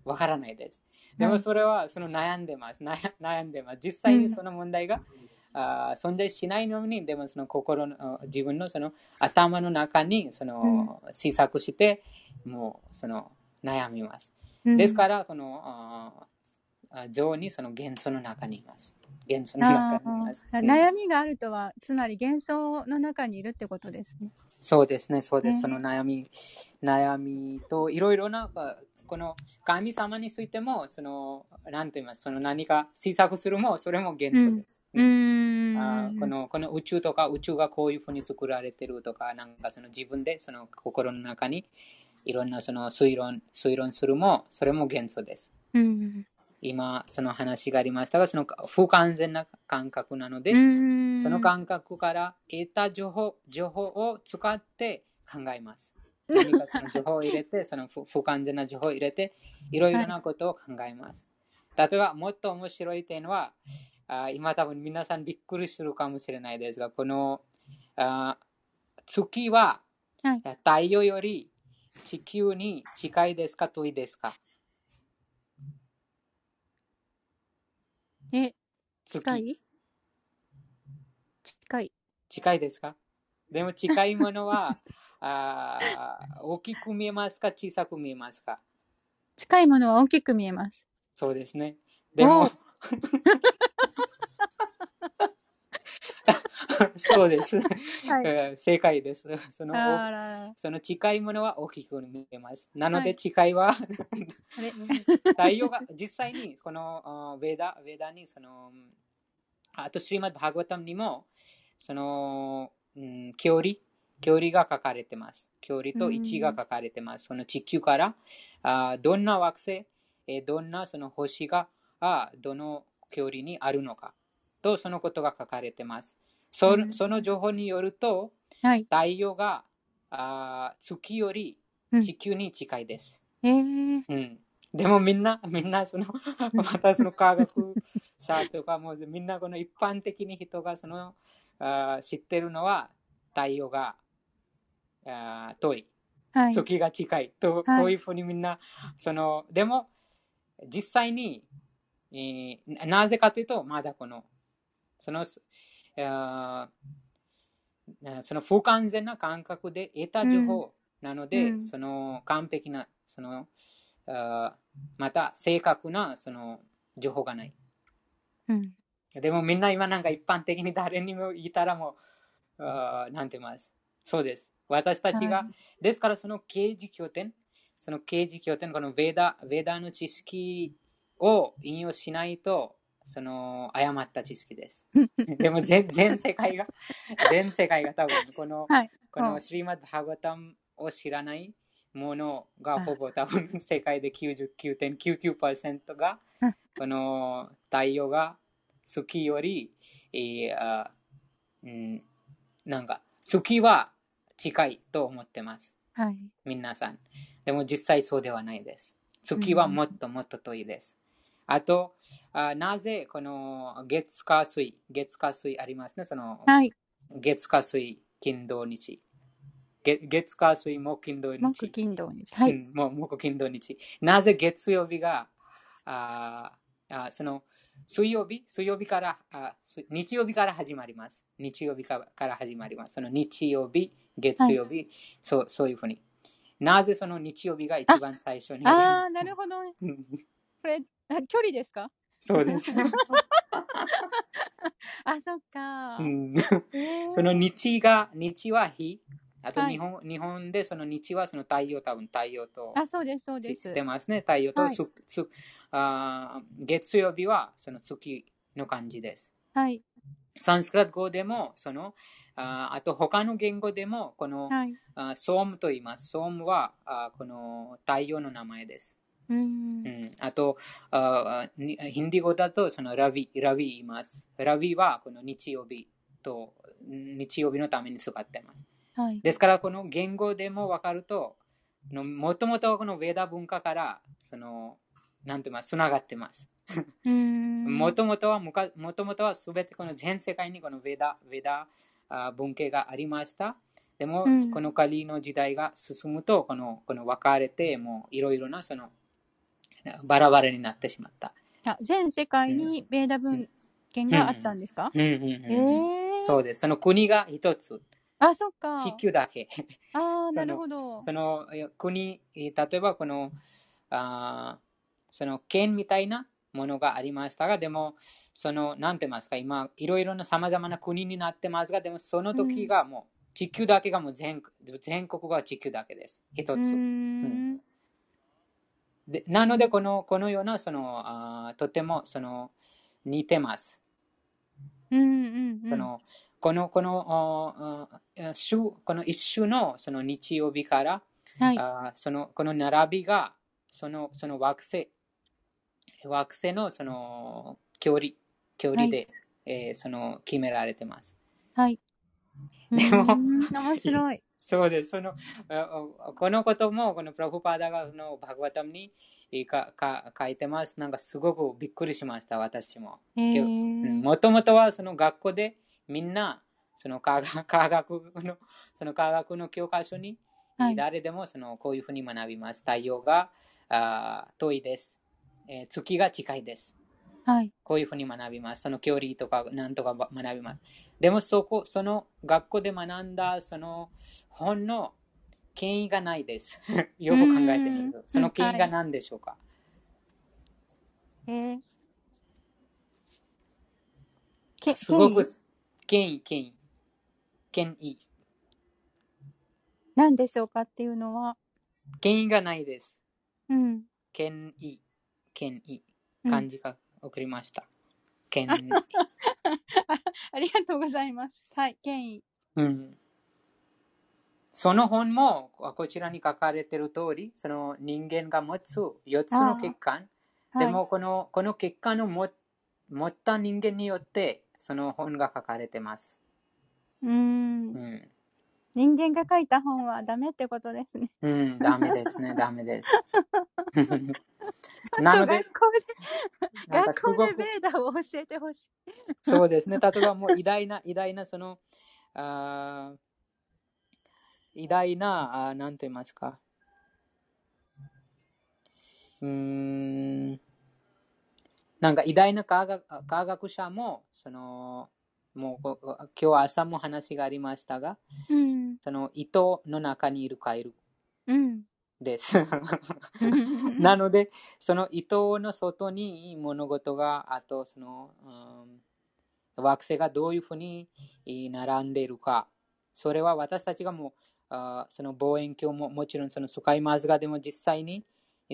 わからないです。ではいもそれはその悩んでます。悩悩んでます。実際にその問題が、あー存在しないのに、でもその心のあ自分のその頭の中にその試作して、もうその悩みます。うんですから、このああ像にその元素の中にいます。元素の中にいます。悩みがあるとは、つまり幻想の中にいるってことですね。そうですね、そうです。ねその悩み、悩みといろいろな、あこの神様についても、その、なんて言います、その何か施策するも、それも元素です。うーん。あーこのこの宇宙とか宇宙がこういうふうに作られてるとか、なんかその自分でその心の中にいろんなその推論推論するも、それも元素です。うん。今、その話がありましたが、その不完全な感覚なので、うんその感覚から得た情報情報を使って考えます。何かその情報を入れて、その不不完全な情報を入れて、いろいろなことを考えます。例えば、もっと面白い点は、あ今多分皆さんびっくりするかもしれないですが、このあ月ははい。太陽より地球に近いですか遠いですか？え、月。近い？近い。近いですか？でも近いものは あー大きく見えますか小さく見えますか近いものは大きく見えます。そうですね。でもお、そうです、はい。えー正解です。そのその近いものは大きく見えます。なのではい近いはあれ太陽が実際にこのあーヴェダヴェダにそのあとシリマッバーガワタムにもその、うん、距離距離が書かれてます。距離と位置が書かれてます。その地球からあーどんな惑星、えーどんなその星があーどの距離にあるのかとそのことが書かれてます。そうんその情報によるとはい。太陽があー月よりうん地球に近いです。えー、うん。でもみんな、みんなその、またその科学者とかもみんなこの一般的に人がそのあー知ってるのは太陽があー遠い、はい。月が近いと、はいこういうふうにみんな、その、でも実際に、えーなぜかというと、まだこの、その、あーその不完全な感覚で得た情報なので、うんその完璧な、その、あーまた正確なその情報がない。うん。でもみんな今なんか一般的に誰にも言ったらもう、あーなんて言います。そうです。私たちが、はい。ですからその刑事拠点、その刑事拠点、このヴェーダ、ヴェーダの知識を引用しないと、その誤った知識です。でも全全世界が、全世界が多分この、はい。このうんシリマッド・ハガタムを知らないものがほぼ多分世界で99.99%がうん。この太陽が月より、えーあうん、なんか月は近いと思ってます。はい。皆さん。でも実際そうではないです。月はもっともっと遠いです。あと、あなぜこの月火水、月火水ありますね？そのはい。月火水、金土日。月月火水、木金土日。木金土日。はい。うん、もう木金土日。なぜ月曜日が、ああその水曜日、水曜日からあ、す日曜日から始まります。日曜日からから始まります。その日曜日、月曜日、そうそういうふうに。なぜその日曜日が一番最初にああ、なるほどこれ、あ距離ですか？そうです。あ、そっかその日が、日は日。あとはい日本,、日本でその日はその太陽、多分太陽とあ、そうです、そうです知っ。てますね。太陽と、はいすつあー月曜日はその月の感じです。はい。サンスクラット語でも、そのあーあと他の言語でも、この、はい。あソームと言います。ソームはあーこの太陽の名前です。うー。うんん、あとあヒンディー語だとそのラビ、ラビ言います。ラビはこの日曜日と日曜日のために使ってます。はい。ですから、この言語でも分かると、もともとこのヴェダ文化から、その、なんて言います、つながってます。もともとは、もともとはすべてこの全世界にこのヴェダ、ヴェダあ文系がありました。でも、うん。このカリの時代が進むと、この、この分かれて、もういろいろな、その、バラバラになってしまった。あ全世界にベーダ文献があったんですか、そうです。その国が一つ、あ、そっか。地球だけ。ああ、なるほど。その国、えー例えばこの、あーその県みたいなものがありましたが、でも、その、なんて言いますか、今、いろいろな様々な国になってますが、でもその時がもう、地球だけがもう全全国が地球だけです。一つ。うん。でなのでこの、このようなそのあーとてもその似てます。うんうんうん。そのこのこの週この一週のその日曜日から、はい。あーそのこの並びがそのその惑星惑星のその距離距離で、えーその決められてます。はい。でもうん面白い。そうです。そのこのことも、このプラフパーダがそのバグワタムにえーかか書いてます。なんかすごくびっくりしました、私も。もともとはその学校でみんなその科学科学のその科学の教科書に、はい誰でもそのこういうふうに学びます。太陽があー遠いです、えー月が近いです。はい。こういうふうに学びます。その距離とかなんとかば学びます。でもそこ、その学校で学んだその本の権威がないです。よく考えてみるうん。とその権威が何でしょうか、えーけすごく権威権威、権威。何でしょうかっていうのは、権威がないです。うん。権威、権威。うん漢字が送りました。権威。ありがとうございます。はい。権威。うん。その本もこちらに書かれている通り、その人間が持つ4つの血管、はい、でもこのこの血管を持持った人間によってその本が書かれてます。うー。うんん。人間が書いた本はダメってことですね。うん、ダメですね、ダメです。なので学校で、学校でベーダーを教えてほしい。そうですね。例えばもう偉大な、偉大なその、あー偉大な、あーなんと言いますか。うーん、なんか偉大な科学科学者も、その、もうこ今日朝も話がありましたが、うん。その糸の中にいるカエルうん。です。なので、その糸の外に物事が、あとその、うん、惑星がどういうふうにえー並んでいるか、それは私たちがもう、あーその望遠鏡ももちろんその使いますが、でも実際に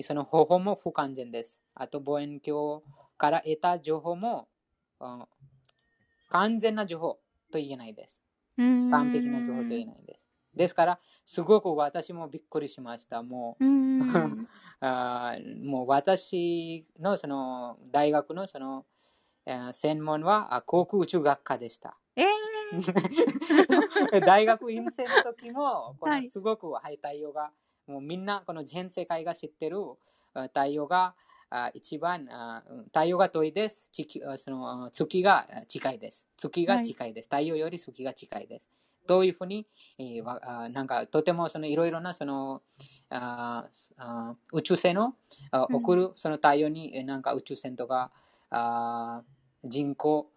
その方法も不完全です。あと望遠鏡から得た情報も、あ完全な情報と言えないです。完完璧な情報と言えないです。ですから、すごく私もびっくりしました。もう、うん。あーもう私のその大学のそのえー専門はあ航空宇宙学科でした。え 大学院生の時も、こはいのすごく、はい、太陽が、もうみんなこの全世界が知ってるあ太陽があ一番あうん太陽が遠いです。地球あそのあ月があ近いです。月が近いです。太陽より月が近いです。どういうふうに、えーなんかとてもそのいろいろなそのああ宇宙船のあうん送るその太陽にえーなんか宇宙船とかあ人工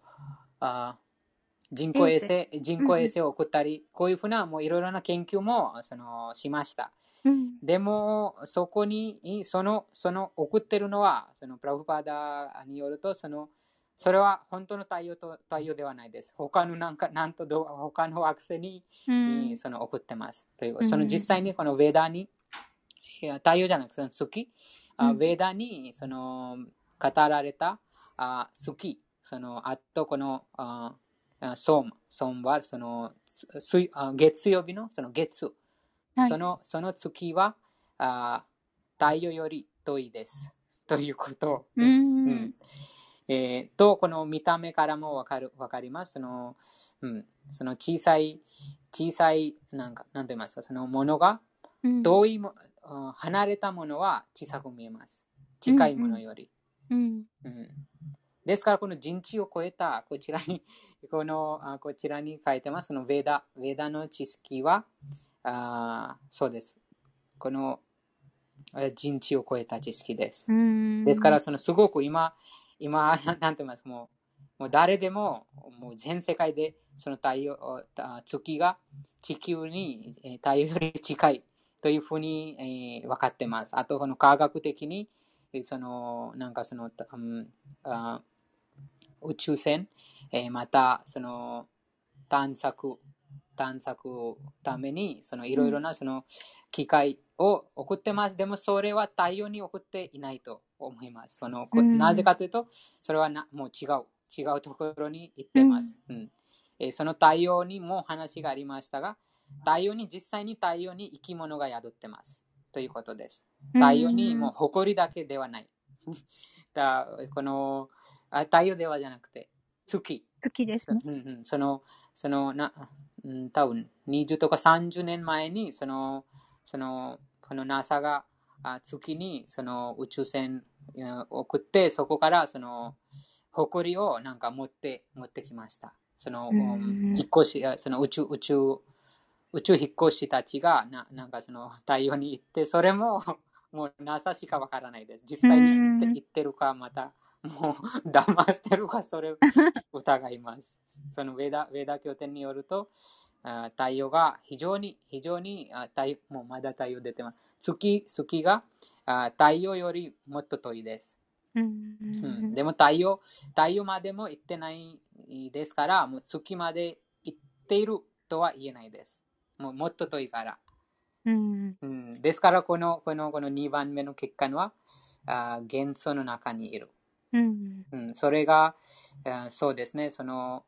あ人工衛星人工衛星を送ったり、こういうふうなもういろいろな研究もそのしました。うん。でも、そこに、その、その送ってるのは、そのプラフパーダによると、その、それは本当の太陽と太陽ではないです。他のなんか、なんとどう、他の惑星に、うん。その送ってます。といううんその実際にこのヴェダに、いや太陽じゃなくて、その月、あうんヴェダにその語られたあ月、そのあとこのああソーム、ソームはそのす水あ月曜日のその月、はいそのその月はあ太陽より遠いです。ということです。うんうんえーと、この見た目からもわかるわかります。その、うん、その小さい、小さい、なんか、なんて言いますか、そのものが、うん遠いも、あ離れたものは小さく見えます。近いものより。うん。うんですから、この人知を超えた、こちらに、この、あこちらに書いてます、そのヴェダ、ヴェダの知識は、あそうです。この、あ人知を超えた知識です。うん。ですから、そのすごく今、今、な なんて言いますもう、もう誰でも、もう全世界で、その太陽、あ月が地球にえー太陽より近いというふうに、えー分かってます。あと、この科学的に、その、なんかその、うんあ宇宙船、えーまた、その、探索、探索ために、そのいろいろなその機械を送ってます。でもそれは太陽に送っていないと思います。そのこうんなぜかというと、それはなもう違う、違うところに行ってます。うんえーその太陽にも話がありましたが、太陽に実際に太陽に生き物が宿ってます。ということです。太陽にもう誇りだけではない。だこのあ太陽ではじゃなくて、月。好きですね。うんうん、その、そのな、うん、多分20とか30年前に、その、その、この NASA があ月にその宇宙船うん送って、そこからその、誇りをなんか持って、持ってきました。その、うんうん引っ越し、あその宇宙、宇宙、宇宙引っ越したちがな、なんかその太陽に行って、それも、もう NASA しかわからないです。実際に行ってうん行ってるか、また、もう騙してるか、それ疑います。そのウェダ、ウェダ経典によると、あ太陽が非常に、非常に、あ太陽もうまだ太陽出てます。月、月があ太陽よりもっと遠いです。うんうん、でも太陽、太陽までも行ってないですから、もう月まで行っているとは言えないです。もうもっと遠いから。うんうん、ですからこの、この、この2番目の結果は、あ元素の中にいる。うんうん、それが、あそうですね、その、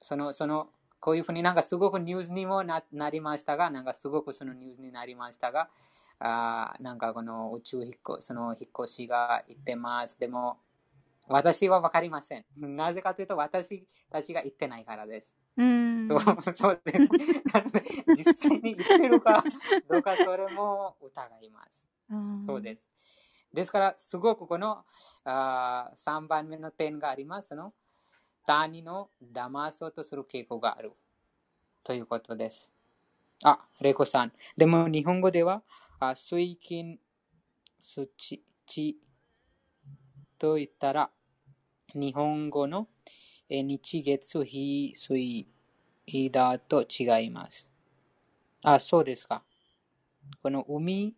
その、その、こういうふうになんかすごくニュースにもななりましたが、なんかすごくそのニュースになりましたが、あーなんかこの宇宙引っ越その引っ越しが行ってます。でも、私はわかりません。なぜかというと、私たちが行ってないからです。うんそうそうです。なので、実際に行ってるかどうか、それも疑います。そうです。ですから、すごくこのあ3番目の点がありますの。他人の騙そうとする傾向がある。ということです。あ、レコさん。でも日本語では、あ水金、土、地と言ったら、日本語のえ日月日水だと違います。あ、そうですか。この海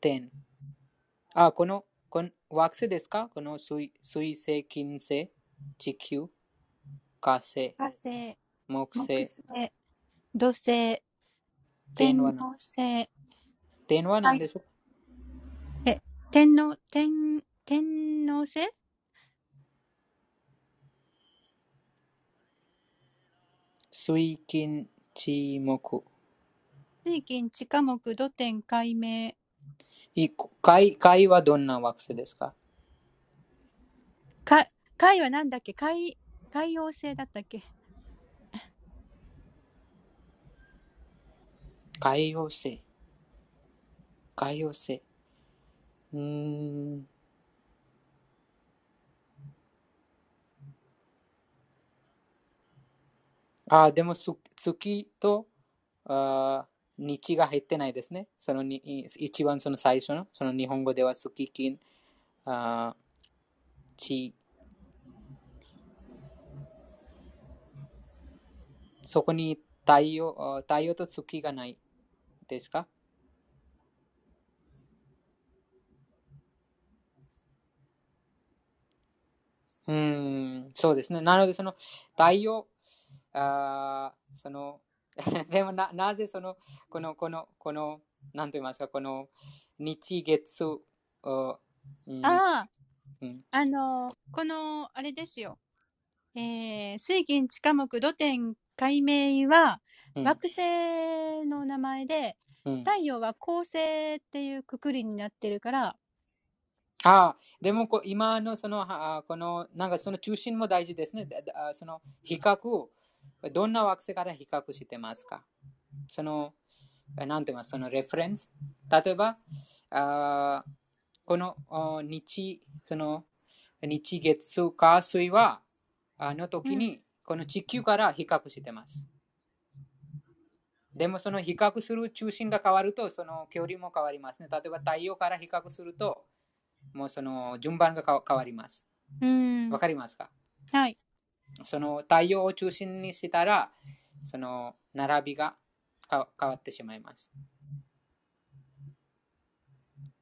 点。あ、この、この惑星ですかこの水水星、金星、地球、火星、火星、木木星、星、土星、天王星、天は何でしょう天皇、天、天王星水金地木。水金、地下木、土天、海明、い海海はどんな惑星ですか？か海はなんだっけ？海、海王星だったっけ？海洋星。海洋星。うーん。あ、でもす月とあ日が入ってないですね。そのに一番その最初の、その日本語では月金、あ地。そこに太陽あ太陽と月がないですか？うん、そうですね。なので、その太陽、あその、でもな、なぜその、この、この、この、なんと言いますか、この日月、あうん。ああ、うん。あの、この、あれですよ。えー、水金、地下木、土天、海明は、うん。惑星の名前で、うん。太陽は恒星っていうくくりになってるから、ああ、でもこ今のその、あこの、なんかその中心も大事ですね。その比較、どんな惑星から比較してますか？その、あなんて言います？そのレフェレンス。例えば、あこのあ日、その日月火水は、あの時に、この地球から比較してます。でもその比較する中心が変わると、その距離も変わりますね。例えば太陽から比較すると、もうその順番が変わります。うん。わかりますか？はい。その太陽を中心にしたら、その並びが変わってしまいます。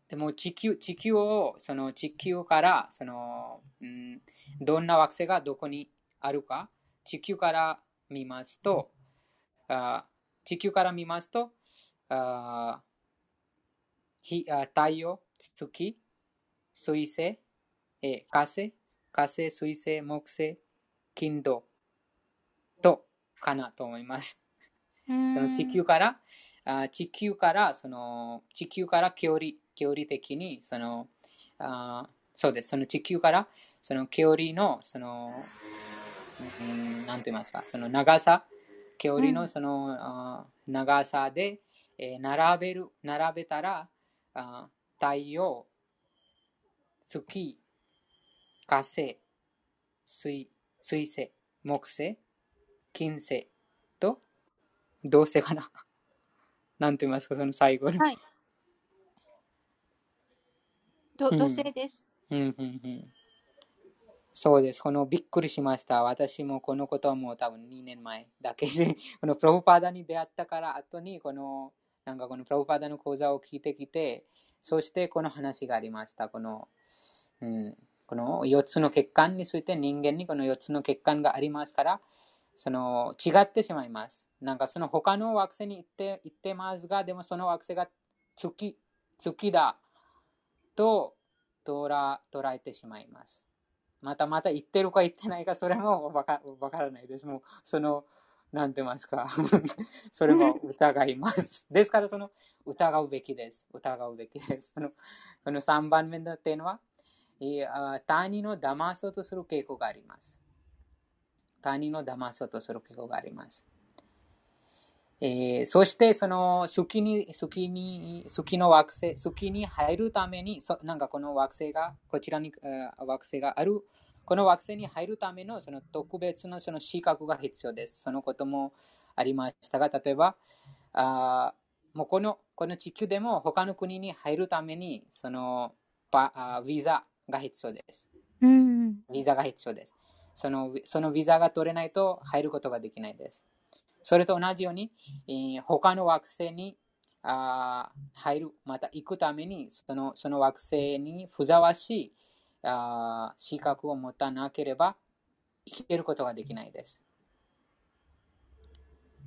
でも地球地球を、その地球からその、うん、どんな惑星がどこにあるか、地球から見ますと、あ地球から見ますと、あ太陽、月、水星、え火星、火星、水星、木星、金土とかなと思います。その地球から、あ地球からその地球から距離距離的にそのあそうです。その地球からその距離のその何て言いますか。その長さ距離のその、うん、長さで、えー、並べる並べたらあ太陽月火星水水星木星金星とどうせかな なんて言いますか、その最後の。はい。ど土星です。うんうんうん。そうです。このびっくりしました。私もこのことはもう多分2年前だけで、このプロパーダに出会ったから後に、この、なんかこのプロパーダの講座を聞いてきて、そしてこの話がありました。この、うん、この4つの血管について人間にこの4つの血管がありますから、その違ってしまいます。なんかその他の惑星に行って行ってますが、でもその惑星が月月だと捉捉えてしまいます。またまた言ってるか言ってないか、それもわかわからないです。もうその、なんて言いますか。それも疑います。ですから、その疑うべきです。疑うべきです。そのこの3番目の点は、他人を騙そうとする傾向があります。他人を騙そうとする傾向があります。えー、そしてその月に月に月の惑星月に入るためにそなんかこの惑星がこちらに、惑星があるこの惑星に入るためのその特別なその資格が必要です。そのこともありましたが、例えば、あもうこのこの地球でも他の国に入るためにそのパあビザが必要です。うん、ビザが必要です。そのそのビザが取れないと入ることができないです。それと同じように、えー、他の惑星にあ入る、また行くために、そのその惑星にふざわしいあ資格を持たなければ生きることができないです。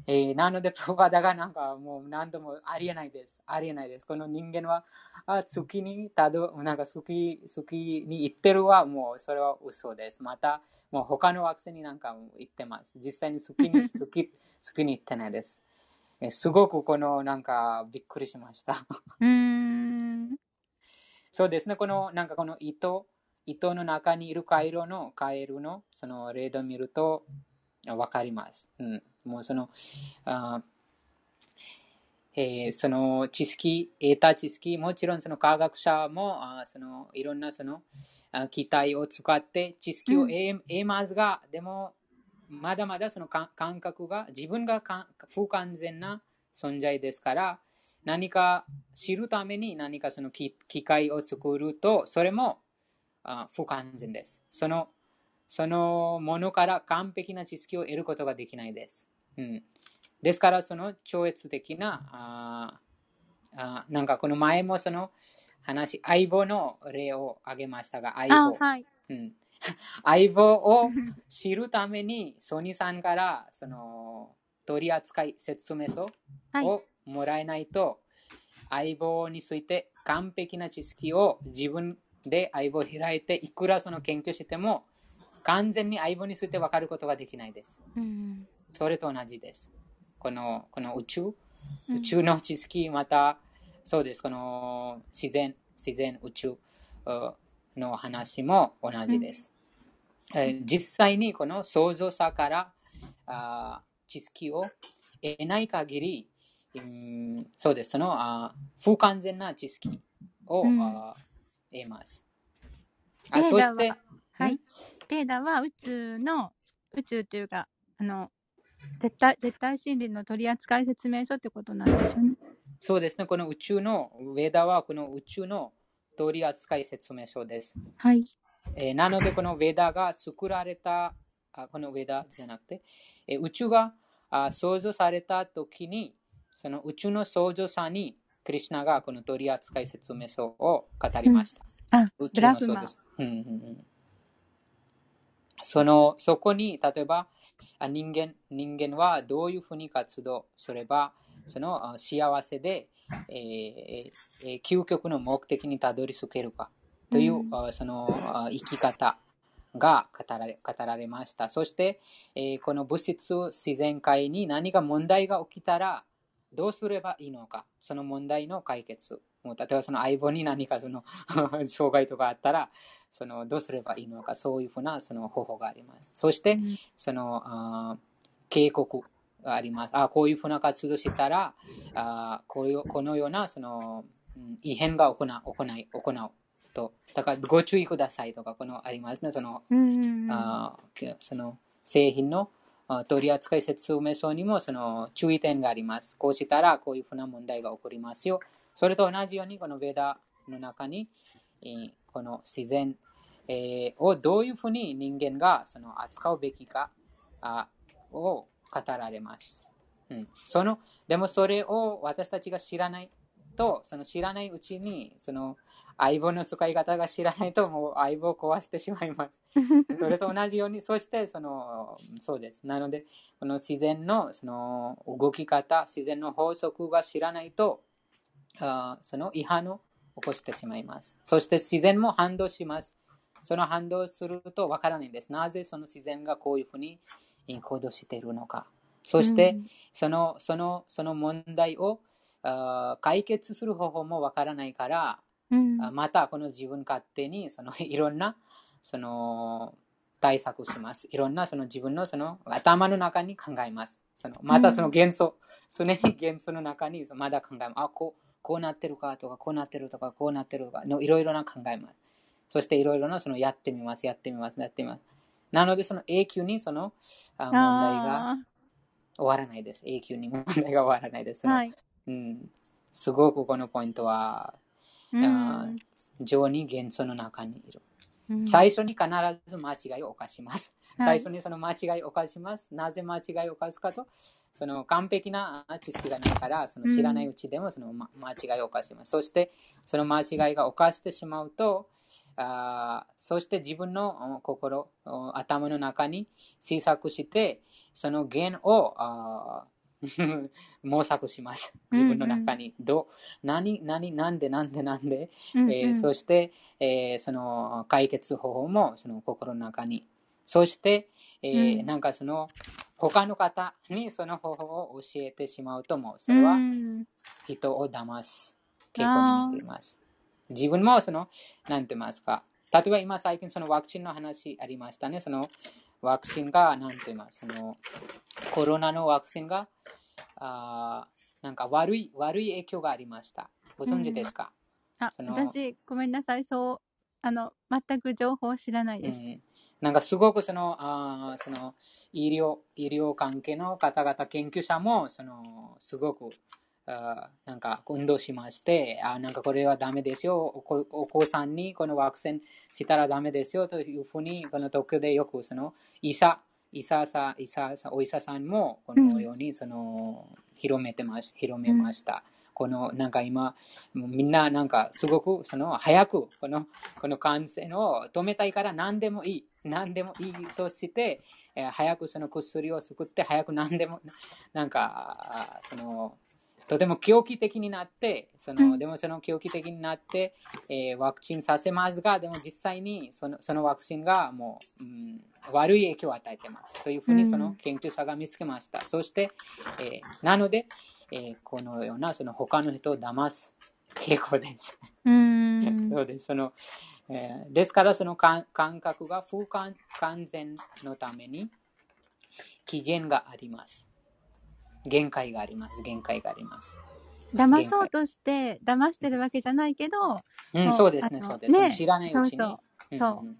えー、なので、プロパダがなんかもう何度もありえないです。ありえないです。この人間は、あ月にたど、なんか月月に行ってるはもうそれは嘘です。また、もう他の惑星になんか行ってます。実際に月に 月月に行ってないです。えー、すごくこのなんかびっくりしました。うんそうですね。このなんかこの糸、糸の中にいるカエルのカエルのその例を見るとわかります。うんもうその、あえー、その知識、得た知識、もちろんその科学者もあそのいろんなその機体を使って知識を得,、得ますが、でもまだまだその感覚が自分が不完全な存在ですから、何か知るために何かその機械を作ると、それもあ不完全です。そのそのものから完璧な知識を得ることができないです。うん、ですから、その超越的な、ああなんかこの前もその話、相棒の例を挙げましたが、相棒。はい。うん、相棒を知るために、ソニーさんからその取扱説明書をもらえないと、相棒について完璧な知識を自分で相棒を開いて、いくらその研究しても、完全に相棒について分かることができないです。うんそれと同じです。このこの宇宙、宇宙の知識、また、そうです、この自然、自然、宇宙の話も同じです。うん、実際にこの創造者からあ知識を得ない限り、うん、そうです、そのあ不完全な知識を、うん、あ得ます。あそして、はい、ペーダは宇宙の宇宙というかあの絶対絶対真理の取扱説明書ってことなんですよね。そうですね。この宇宙の、ウェダはこの宇宙の取扱説明書です。はい。えー、なので、このウェダが作られた、あこのウェダじゃなくて、えー、宇宙があ創造された時に、その宇宙の創造者にクリシナがこの取扱説明書を語りました。あ、宇ブラフマ宙のそうです。うんうんうんそのそこに例えばあ人間人間はどういうふうに活動すればそのあ幸せで、えーえー究極の目的にたどり着けるかという、うんあそのあ生き方が語られ語られました。そして、えーこの物質自然界に何か問題が起きたらどうすればいいのか、その問題の解決。もう例えばその相棒に何かその 障害とかあったら、そのどうすればいいのか、そういうふうなその方法があります。そして、うんそのあー警告があります。あこういうふうな活動したら、あこういうこのようなそのうん異変が行う行い行うと。だからご注意くださいとか、このありますね。そのあーその製品のあ取扱説明書にもその注意点があります。こうしたらこういうふうな問題が起こりますよ。それと同じようにこのベーダの中にえーこの自然、えーをどういうふうに人間がその扱うべきかあを語られます。うん、そのでもそれを私たちが知らないと、その知らないうちにその相棒の使い方が知らないともう相棒を壊してしまいます。それと同じように、そしてその、そうです。なので、この自然のその動き方、自然の法則が知らないと、その違反を起こしてしまいます。そして自然も反動します。その反動するとわからないんです。なぜその自然がこういうふうにえー行動しているのか。そして、そのそのその問題を解決する方法もわからないから、うんあまたこの自分勝手にそのいろんなその対策します。いろんなその自分のその頭の中に考えます。そのまたその幻想、常に幻想の中にまだ考えます。あこうこうなってるかとか、こうなってるとか、こうなってるとかのいろいろな考えます。そしていろいろなそのやってみます、やってみます、やってみます。なのでその永久にそのあ問題があ終わらないです。永久に問題が終わらないです。はい。うん、すごくこのポイントは、うん情に幻想の中にいる。うん最初に必ず間違いを犯します。はい最初にその間違いを犯します。なぜ間違いを犯すかと、その完璧な知識がないから、その知らないうちでもそのま間違いを犯します。そして、その間違いが犯してしまうと、あーそして自分のお心、お頭の中に小さくして、その弦をあー 模索します。自分の中に。どう何、何、なんで、なんで、なんで、うんえーそして、えーその解決方法もその心の中に。そして、えーうんなんかその他の方にその方法を教えてしまうともうそれはうん人を騙す傾向になっています。自分もその、なんて言いますか。例えば今最近そのワクチンの話ありましたね。そのワクチンが、なんて言いますそのコロナのワクチンが、あーなんか悪い、悪い影響がありました。ご存知ですか、あその私ごめんなさいそうあの全く情報知らないです。うんなんかすごくそのあーその医療医療関係の方々研究者もそのすごくあーなんか運動しましてあーなんかこれはダメですよお子お子さんにこのワクチンしたらダメですよというふうにこの東京でよくその医者医者さん医者さんお医者さんもこのようにその広めてまし広めました。このなんか今みんななんかすごくその早くこのこの感染を止めたいから何でもいい。何でもいいとして、えー早くその薬を作って早く何でもなんかそのとても狂気的になってその、うん。でもその狂気的になって、えーワクチンさせますがでも実際にそのそのワクチンがもう、うん、悪い影響を与えてます。というふうにその研究者が見つけました、そして、えーなので、えーこのようなその他の人を騙す傾向ですうーんそうです。そのえーですから、その感感覚が不完完全のために期限があります。限界があります。限界があります。騙そうとして騙してるわけじゃないけど、うん、そうですね、そうです。ね知らないうちに。そううんそううん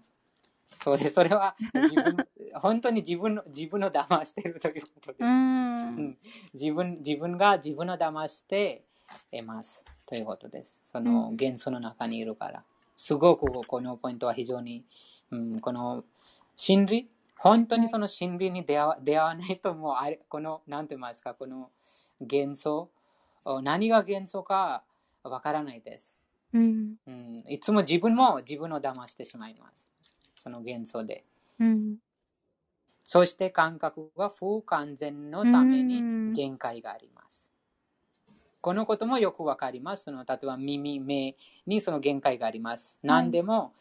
そうです。それは 自分、本当に自分の自分を騙しているということです。うーんうん自分自分が自分を騙していますということです。そのうん幻想の中にいるから。すごくこのポイントは非常に、うん、この心理、本当にその心理に出会わ出会わないともうあれ、この、なんて言いますか、この幻想、お何が幻想かわからないです、うん。うん。いつも自分も自分を騙してしまいます。その幻想で。うん。そして感覚は不完全のためうんに限界があります。このこともよくわかります。その例えば耳、目にその限界があります。はい何でも、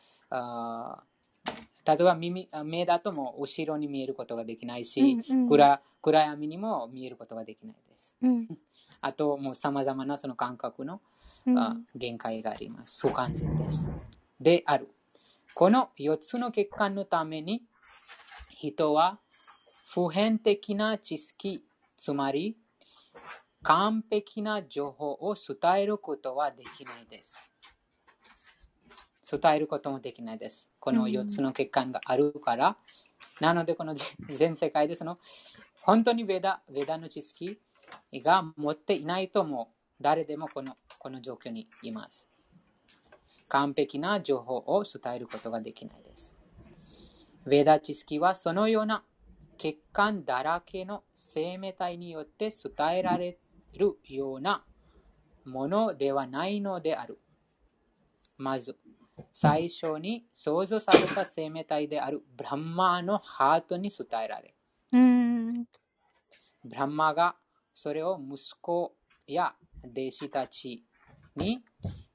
例えば耳あ目だともう後ろに見えることができないし、うんうん暗暗闇にも見えることができないです。うん。あと、もう様々なその感覚の、うんあ限界があります。不完全です。である。この4つの欠陥のために、人は普遍的な知識、つまり完璧な情報を伝えることはできないです。伝えることもできないです。この4つの欠陥があるから、なのでこの 全世界でその本当にベダベダの知識が持っていないとも誰でもこのこの状況にいます。完璧な情報を伝えることができないです。ベーダ知識はそのような欠陥だらけの生命体によって伝えられるようなものではないのである。まず、最初に創造された生命体であるブランマーのハートに伝えられ、ブランマーがそれを息子や弟子たちに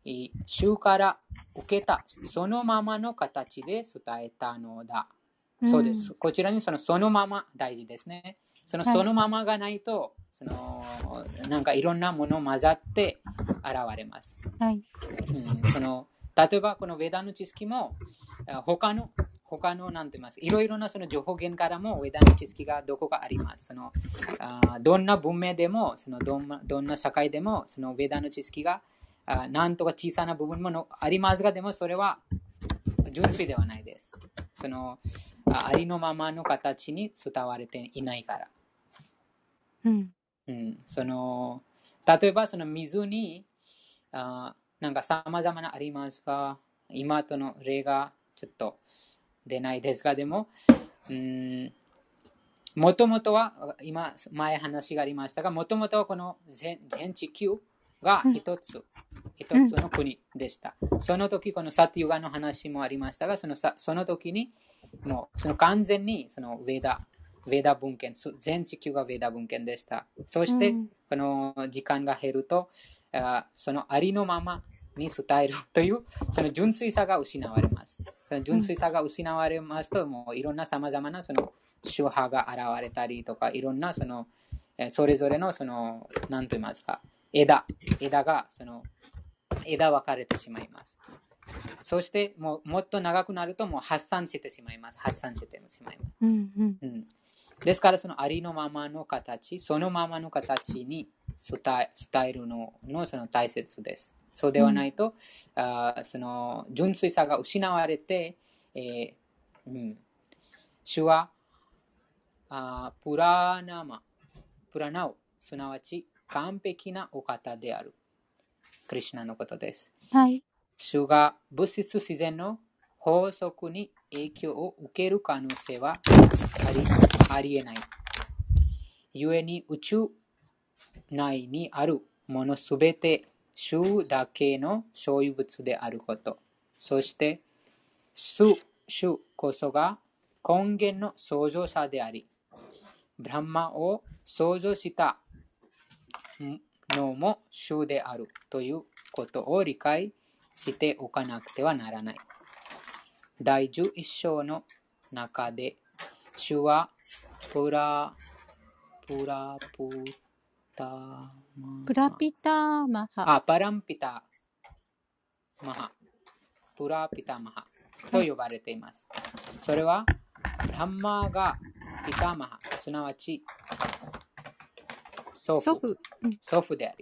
えー主から受けたそのままの形で伝えたのだ。そうです。こちらにそのそのまま大事ですね。そのはいそのままがないと、そのなんかいろんなもの混ざって現れます。はい。うん、その例えばこのベダの知識もあ他の他のなんて言いますいろいろなその情報源からもベダの知識がどこかあります。そのあどんな文明でもそのどんなどんな社会でもそのベダの知識があなんとか小さな部分ものありますがでもそれは純粋ではないです。そのあありのままの形に伝われていないから。うん。うん、その例えばその水にあなんかさまざまなありますが今との例がちょっと出ないですがでもうんもともとは今前話がありましたがもともとはこの全全地球が一つ、一つの国でした、その時このサティユガの話もありましたがそのさその時にもうその完全にそのウェダウェダ文献、そ全地球がウェダ文献でした。そして、うんこの時間が減ると、あそのありのままに伝えるという、その純粋さが失われます。その純粋さが失われますと、もういろんなさまざまなその宗派が現れたりとか、いろんなその、えーそれぞれのその、なんと言いますか、枝、枝が、その、枝分かれてしまいます。そしてもう、もっと長くなると、もう発散してしまいます。発散してしまいます。うん。うん。うん、ですから、そのありのままの形、そのままの形に伝えるののその大切です。そうではないと、あーその純粋さが失われて、えーうん、主はあープラナマ、プラナオ、すなわち完璧なお方である。クリシュナのことです。はい。主が物質自然の法則に影響を受ける可能性はありありえない。故に宇宙内にあるものすべて主だけの所有物であること。そして、主主こそが根源の創造者であり、ブランマを創造したのも主であるということを理解しておかなくてはならない。第11章の中で、主はプラ、プラプタマプラピターマハ。あ、パランピタマハ。プラピタマハと呼ばれています。それは、ブランマーがピタマハ、すなわち、祖父祖父。であ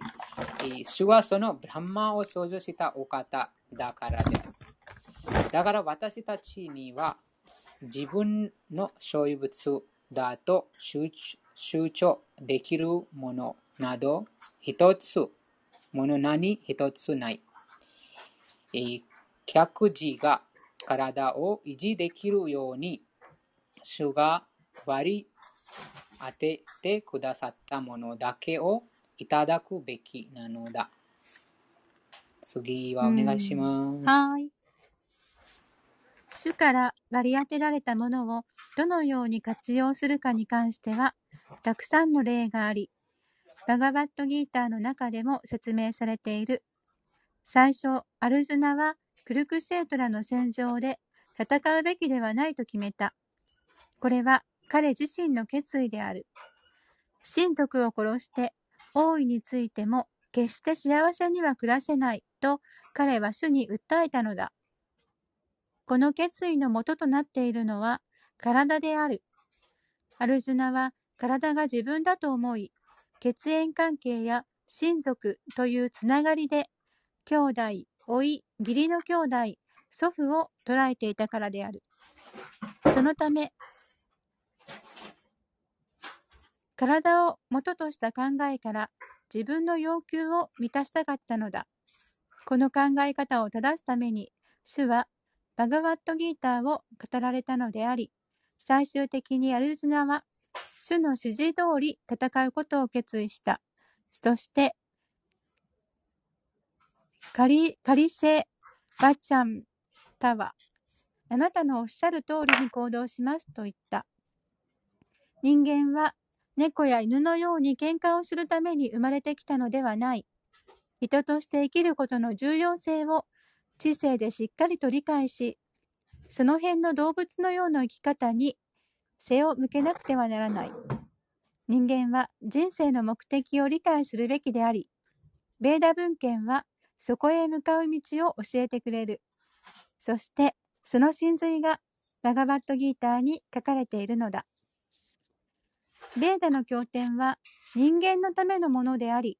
り、主はそのブランマーを創造したお方だからである。だから私たちには自分の所有物だと集集中できるものなど一つもの何一つない。えー客事が体を維持できるように主が割り当ててくださったものだけをいただくべきなのだ。次はお願いします。はい。主から割り当てられたものをどのように活用するかに関しては、たくさんの例があり、バガバットギーターの中でも説明されている。最初、アルジュナはクルクシェートラの戦場で戦うべきではないと決めた。これは彼自身の決意である。親族を殺して王位についても決して幸せには暮らせないと彼は主に訴えたのだ。この決意の元ととなっているのは体である。アルジュナは体が自分だと思い、血縁関係や親族というつながりで、兄弟、甥い、義理の兄弟、祖父を捉えていたからである。そのため、体を元とした考えから自分の要求を満たしたかったのだ。この考え方を正すために、主はバガワットギーターを語られたのであり、最終的にアルジナは主の指示通り戦うことを決意した。そして、カリカリシェ・バチャンタは、あなたのおっしゃる通りに行動しますと言った。人間は猫や犬のように喧嘩をするために生まれてきたのではない。人として生きることの重要性を知性でしっかりと理解し、その辺の動物のような生き方に背を向けなくてはならない。人間は人生の目的を理解するべきであり、ベーダ文献はそこへ向かう道を教えてくれる。そして、その真髄がバガバットギーターに書かれているのだ。ベーダの経典は人間のためのものであり、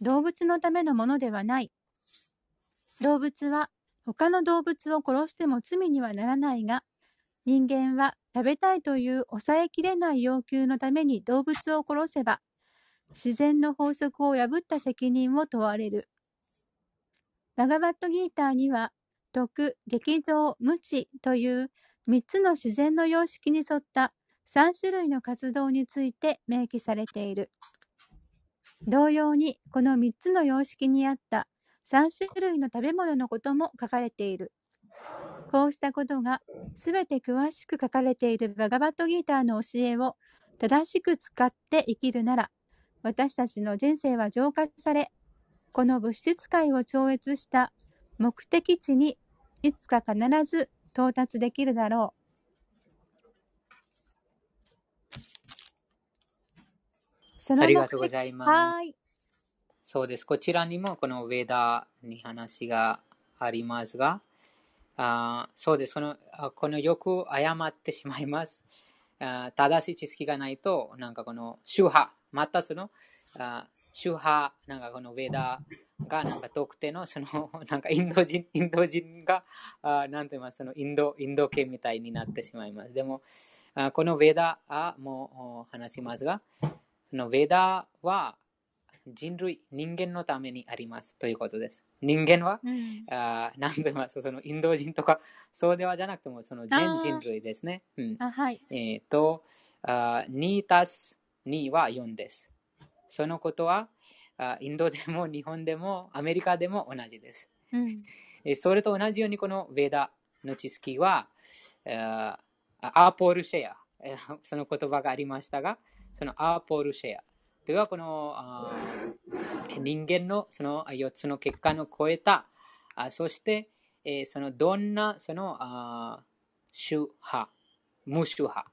動物のためのものではない。動物は他の動物を殺しても罪にはならないが、人間は食べたいという抑えきれない要求のために動物を殺せば、自然の法則を破った責任を問われる。バガバットギーターには、徳、劇場、無知という3つの自然の様式に沿った3種類の活動について明記されている。同様に、この3つの様式にあった3種類の食べ物のことも書かれている。こうしたことがすべて詳しく書かれているバガバットギーターの教えを正しく使って生きるなら、私たちの人生は浄化され、この物質界を超越した目的地にいつか必ず到達できるだろう。そのありがとうございます。はーい。そうです。こちらにもこのウェダに話がありますが、あーそうです。このあこのよく誤ってしまいます。あー正しい知識がないと、なんかこの宗派、またそのあー宗派、なんかこのウェダがなんか特定のその なんかインド人インド人があーなんて言いますそのインドインド系みたいになってしまいます。でも、あーこのウェダあもう話しますが、そのウェダは人類、人間のためにありますということです。人間は、うん。あーなんて言いますそのインド人とか、そうではじゃなくても、その全人類ですね。うん、あ、はい。えっ、と、あ2たす2は4です。そのことは、あインドでも日本でもアメリカでも同じです。うん。えーそれと同じようにこのヴェダの知識は、あーアーポルシェア、えーその言葉がありましたが、そのアーポルシェアというのはこの人間のその4つの結果の超えた、あそして、えーそのどんなそのあー宗派、無宗派、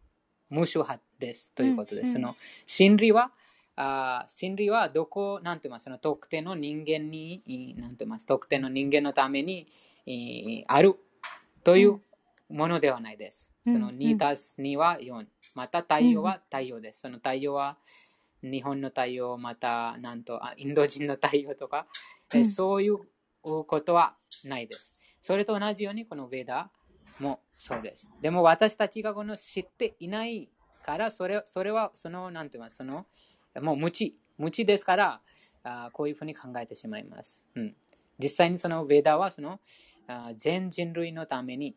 無宗派ですということです。うんその真理は、あー真理はどこ、なんて言います、その特定の人間に、いなんて言います、特定の人間のためにいあるというものではないです。うんその2たす2は4。また太陽は太陽です。その太陽は日本の太陽、またなんとあインド人の太陽とか、えうんそういうことはないです。それと同じようにこのヴェダもそうです。でも私たちがこの知っていないから、それそれはその、なんて言います、その、もう無知、無知ですから、あこういうふうに考えてしまいます。うん、実際にそのヴェダはそのあ全人類のために、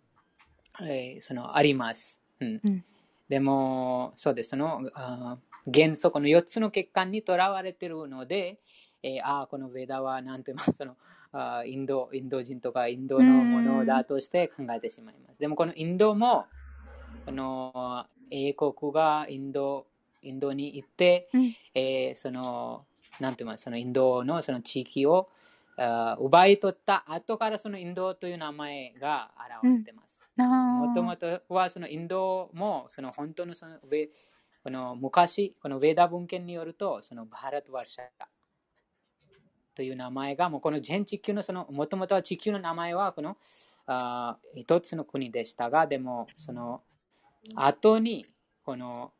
えーそのあります。うんうんでも、そうです。そのあ元素、この4つの欠陥にとらわれているので、えーあーこのヴェダはなんて言いますそのあインドインド人とかインドのものだとして考えてしまいます。でもこのインドもこの英国がインドインドに行って、うんえーそのなんて言いますそのインドのその地域をあ奪い取った後からそのインドという名前が現れてます。あーもともとはそのインドもその本当のそのこの昔、このウェーダ文献によると、そのバハラトワルシャという名前が、もうこの全地球のその、もともとは地球の名前はこのあ一つの国でしたが、でもその後にこの、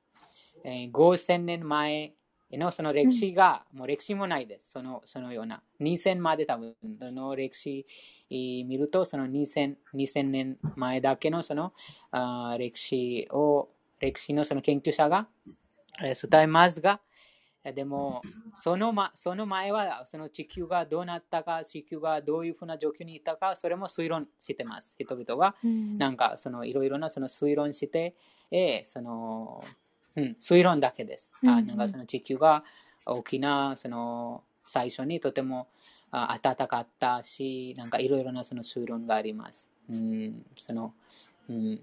えー5000年前のその歴史が、もう歴史もないです。そのそのような。2000まで多分、その歴史えー見ると、その2000 2000年前だけのその歴史を、歴史のその研究者がえー伝えますが、えーでもその,、ま、その前はその地球がどうなったか、地球がどういうふうな状況にいたか、それも推論してます。人々が。うんなんかそのいろいろなその推論して、えーそのうん、推論だけです。うんうんあなんかその地球が大きなその最初にとてもあ暖かかったし、なんかいろいろなその推論があります。うん、そのうん、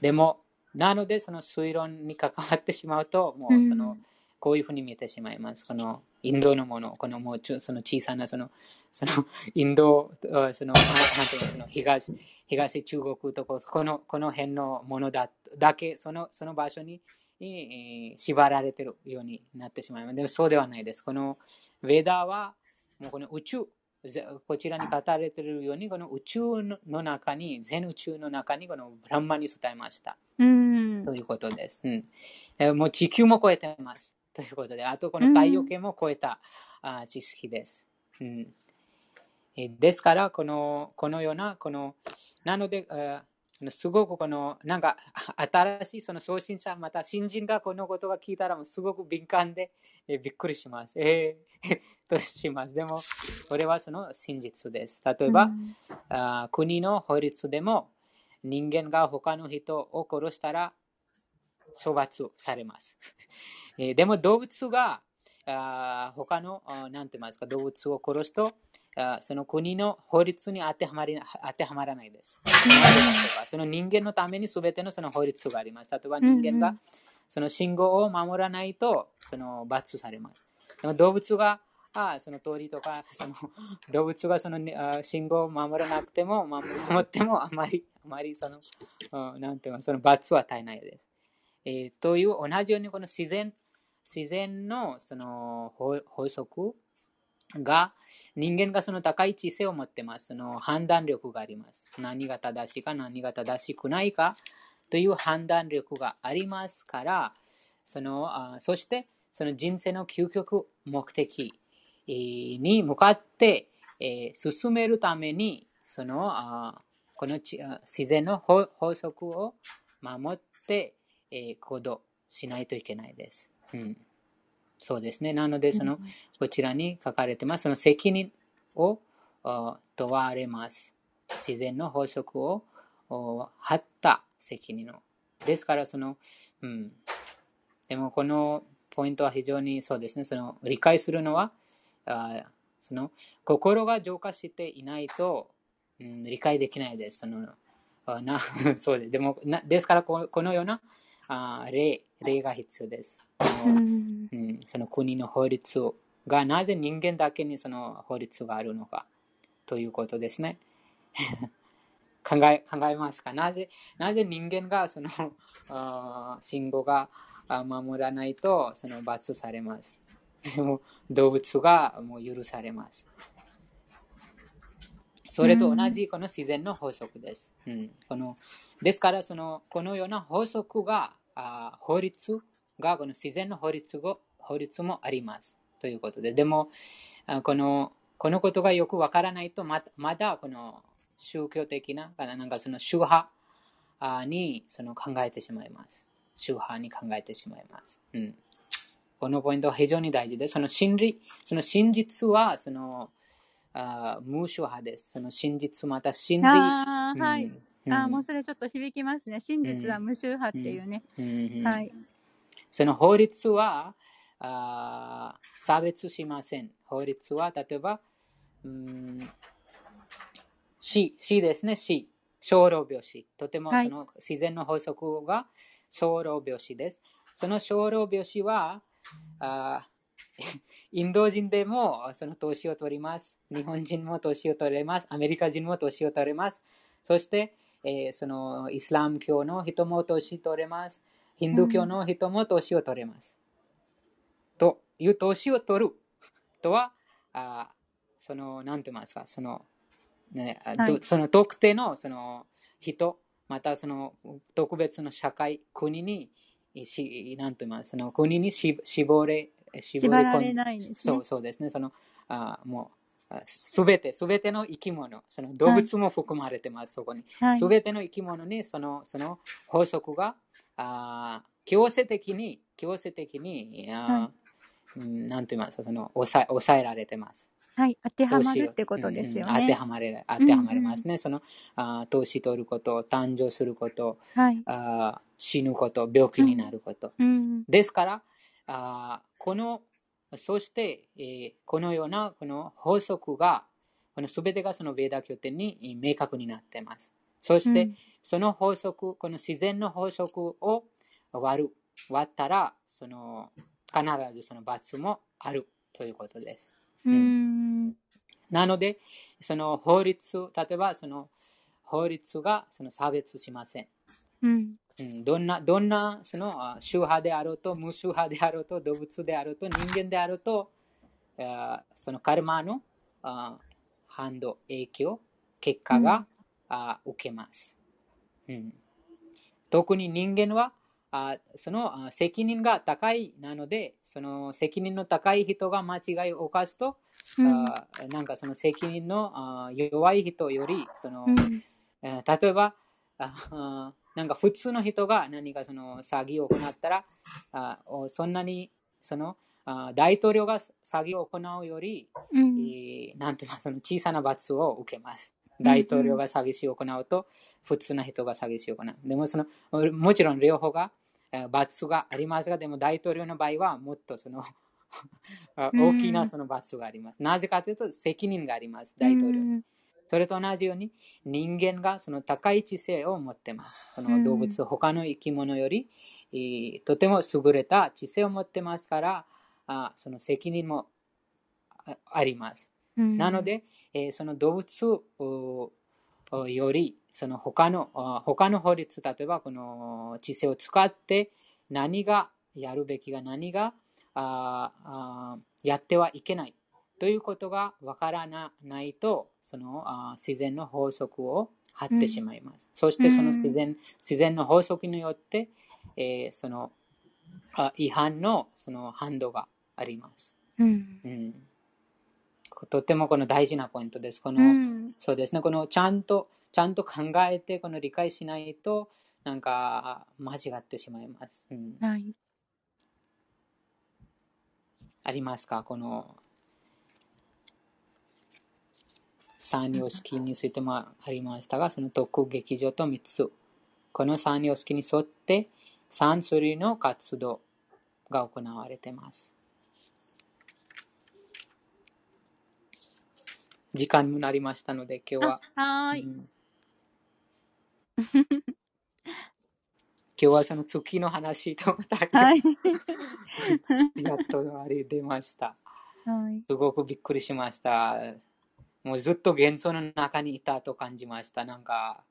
でも、なのでその推論に関わってしまうと、もうその、うんこういうふうに見えてしまいます。このインドのもの、このもうその小さなそのそのインド、あそのなんなんていうのその東東中国とここのこの辺のものだだけそのその場所に、えー縛られているようになってしまいます。でもそうではないです。このヴェダはもうこの宇宙、ぜこちらに語られているように、この宇宙の中に、全宇宙の中にこのブランマに伝えました。うんということです。うん、えーもう地球も超えてます。ということで、あとこの太陽系も超えた、あー知識です。うんえーですから、このこのような、この、なので、あーすごくこの、なんか、あ新しいその送信者、また新人がこのことが聞いたら、もうすごく敏感で、えーびっくりします。えー とします。でも、これはその真実です。例えば、うんあー国の法律でも人間が他の人を殺したら処罰されます。えーでも動物があー他のあーなんて言いますか動物を殺すとあーその国の法律に当てはまり当てはまらないです。その人間のために全てのその法律があります。例えば人間がその信号を守らないとその罰されます。でも動物があーその通りとかその動物がその信号を守らなくても守守ってもあまりあまりそのうんなんていうのその罰は与えないです。えーという同じようにこの自然自然のその法則が人間がその高い知性を持ってます。その判断力があります。何が正しいか何が正しくないかという判断力がありますから、そのあそしてその人生の究極目的に向かって、えー進めるためにそのあこの自然の法法則を守って、えー行動しないといけないです。うん、そうですね。なので、その、こちらに書かれてます。その責任をあ問われます。自然の法則をお張った責任を。ですから、その、うん。でも、このポイントは非常にそうですね。その、理解するのは、あその、心が浄化していないと、うん、理解できないです。その、あな そうです。でもな、ですからこ、このようなあ例、例が必要です。うんうん、その国の法律がなぜ人間だけにその法律があるのかということですね。考え考えますか？なぜなぜ人間がその 信号があ守らないとその罰されます？動物がもう許されます。それと同じこの自然の法則です。うん、このですからその、このような法則が、あ法律が、この自然の法律が法律もあります。ということで、でも、あこのこのことがよくわからないとま、まだこの宗教的な、なんかその宗派あにその考えてしまいます。宗派に考えてしまいます。うん、このポイントは非常に大事で、その真理、その真実はそのあ無宗派です。その真実また真理。あーはい。うんあーもうそれちょっと響きますね。真実は無宗派っていうね。はい。その法律はあー差別しません。法律は例えば、ううん、死、死ですね、死。小老病死。とてもはいその自然の法則が小老病死です。その小老病死は、あー インド人でもその年を取ります。日本人も年を取れます。アメリカ人も年を取れます。そして、えーそのイスラム教の人も年取れます。ヒンドゥー教の人も年を取れます。という年を取るとは、あーその、なんて言いますか、その、ね、あはいどその特定のその人、またその特別の社会、国に、しなんて言います？その国にし絞れ、絞り込んですね。そうそうですね。そのあもうすべて、すべての生き物、その動物も含まれてます、そこに。はいすべての生き物にそのその法則があー強制的に、強制的に、あーうんなんて言いますか、その抑え抑えられてます。はい。当てはまるってことですようんうん当てね。はまれ当てはまりますね。そのあー投資取ること、誕生すること、はい。あー死ぬこと、病気になること。うん。ですから、あーこの、そして、えーこのようなこの法則が、このすべてがそのベーダ経典にえー明確になっています。そして、うんその法則、この自然の法則を割る、割ったら、その必ずその罰もあるということです。うん。なので、その法律、例えばその法律がその差別しません。うん。うん、どんな、どんな、その、あ宗派であろうと、無宗派であろうと、動物であろうと、人間であろうと、あそのカルマのあ反動、影響、結果が、あ受けます、うん。特に人間は、あそのあ責任が高いなので、その責任の高い人が間違いを犯すと、うん。あなんかその責任のあ弱い人より、その、うん。えー例えばああなんか普通の人が何かその詐欺を行ったらあおそんなにそのあ大統領が詐欺を行うより、うん。えーなんていうかその小さな罰を受けます。うん大統領が詐欺師を行うと、普通な人が詐欺師を行う。でもそのもちろん両方がえー罰がありますが、でも大統領の場合はもっとその 大きなその罰があります。なぜかというと責任があります、大統領に。うんそれと同じように人間がその高い知性を持っています。こうんの動物、他の生き物より、えーとても優れた知性を持ってますから、あその責任もああります。うんなので、えーその動物おおより、その他のあ他の法律、例えばこの知性を使って何がやるべきが何がああやってはいけないということがわからないと、そのあ自然の法則を張ってしまいます。そしてその自然自然の法則によって、えーそのあ違反のその反動があります。うん。うん、とてもこの大事なポイントです。この、うん。そうですね、このちゃんと、ちゃんと考えて、この理解しないと、なんか間違ってしまいます。うん、はい。ありますか？この三様式についてもありましたが、その特劇場と3つ。この三様式に沿って3種類の活動が行われています。時間になりましたので、今日は。あはーい。うん今日はその月の話と大はい。やっとあれ出ました。はい。すごくびっくりしました。もうずっと幻想の中にいたと感じました。なんか、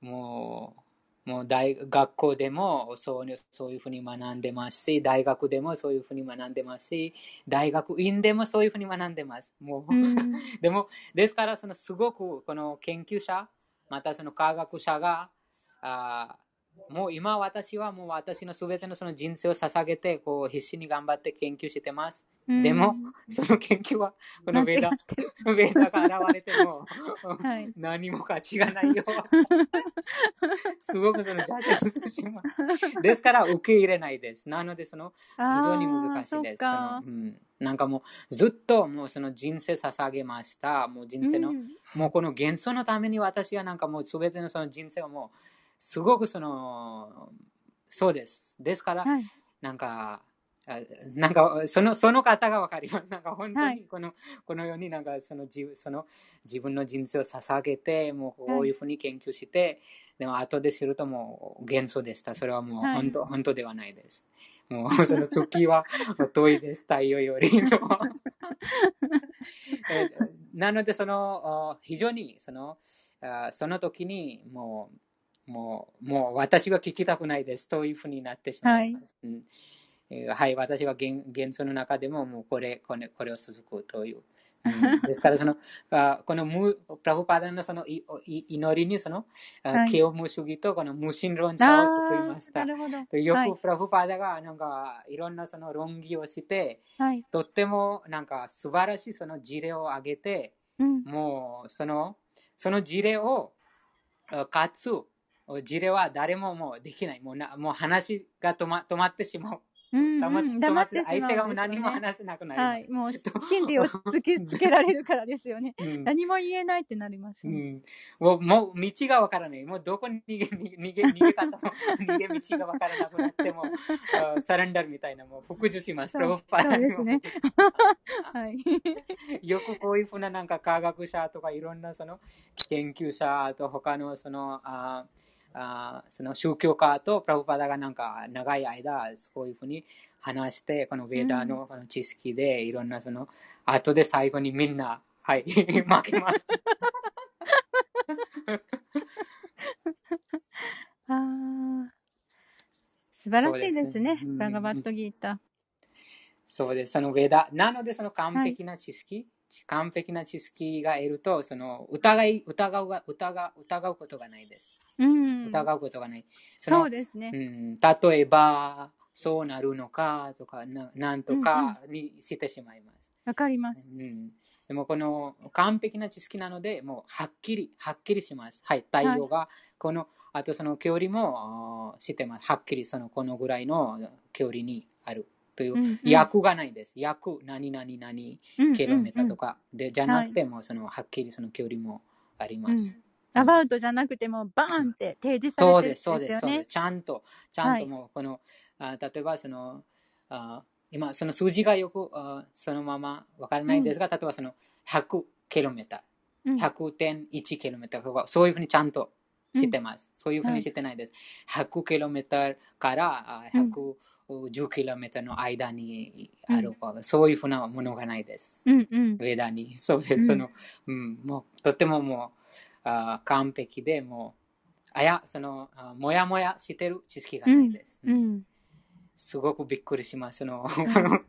もう、もう大学校でもそうそういうふうに学んでますし、大学でもそういうふうに学んでますし、大学院でもそういうふうに学んでます。もう、うん。でも、ですから、そのすごくこの研究者、またその科学者が、あーもう今私はもう私のすべてのその人生を捧げてこう必死に頑張って研究してます。でもその研究はこのベーダ。ベーダが現れてもはい。何も価値がないよ。すごくその挫折してしまう。ですから受け入れないです。なのでその非常に難しいです。そのかうん、なんかもうずっともうその人生捧げました。もう人生の、うんもうこの幻想のために私はなんかもう全てのその人生をもうすごくそのそうです。ですからはい。なんかあなんかそのその方がわかります。なんか本当はいにこの,、このようになんかその自その自分の人生を捧げて、もうこういうふうに研究して、でも後で知るともう幻想でした。それはもうはい本当,、本当ではないです。もう その月は遠いです、太陽よりも。えなので、そのあ非常にそのあその時にもうもうもう私は聞きたくないですというふうになってしまいます。うんえーはい、私は幻幻想の中でももうこれこれこれを続くという。うん ですからその、あこのムプラブパダのそのいい祈りにその、あはいケオム主義とこの無神論者を救いましたな。るほど。よはいくプラブパダがなんかいろんなその論議をして、はい。とってもなんか素晴らしいその事例を挙げて、うん。もうそのその事例をあかつ事例は誰ももうできない。もうなもう話が止ま止まってしまう。うん、うん、黙っっててしまうん相手がですよね。何も話せなくなります。はい。もう、真理を突き つけられるからですよね。うん何も言えないってなりますよね。うん、もうもう道がわからない。もうどこに逃げ逃げ逃げ方も逃げ道がわからなくなっても あサレンダーみたいなもう復讐します。そうそうですねはい。よくこういうふうななんか科学者とかいろんなその研究者あと他のそのああその宗教家とプラブパダがなんか長い間こういうふうに話してこのベーダーのこの知識でいろんなその後で最後にみんなはい 負けます。ああ。素晴らしいですね。ねうんバガバットギータそうです。そのベーダなのでその完璧な知識、完璧な知識が得るとその疑い疑うが疑う疑うことがないです。ー。うん。疑うことがない。そのそうですねう。ん、例えば、そうなるのかとか、ななんとかにしてしまいます。わかります。うん、でも、この完璧な知識なので、もうはっきり、はっきりします。はい、太陽が、この、あとその距離もあー知ってます。はっきりそのこのぐらいの距離にあるという、うんうん訳がないです。訳、何々何うんキロメーターとか。か、で、じゃなくても、そのはっきりその距離もあります。アバウトじゃなくても、バーンって提示されてるんそうです、そうですそうよねです。。ちゃんと、ちゃんともう、この、あ例えばその、あ今、その数字がよくあそのままわからないですが、例えばその100キロメータうんー、100.1キロメーターとか、そういうふうにちゃんと知ってます。そういうふうに知ってないです。100キロメーターからあ110キロメーターの間にある、そういうふうなものがないです。うんうん。ウェダに。そうです。うんその、うん、もう、とってももう、あ完璧で、もう、あや、その、あもやもやしてる知識がないです。ううんん。すごくびっくりします。その、この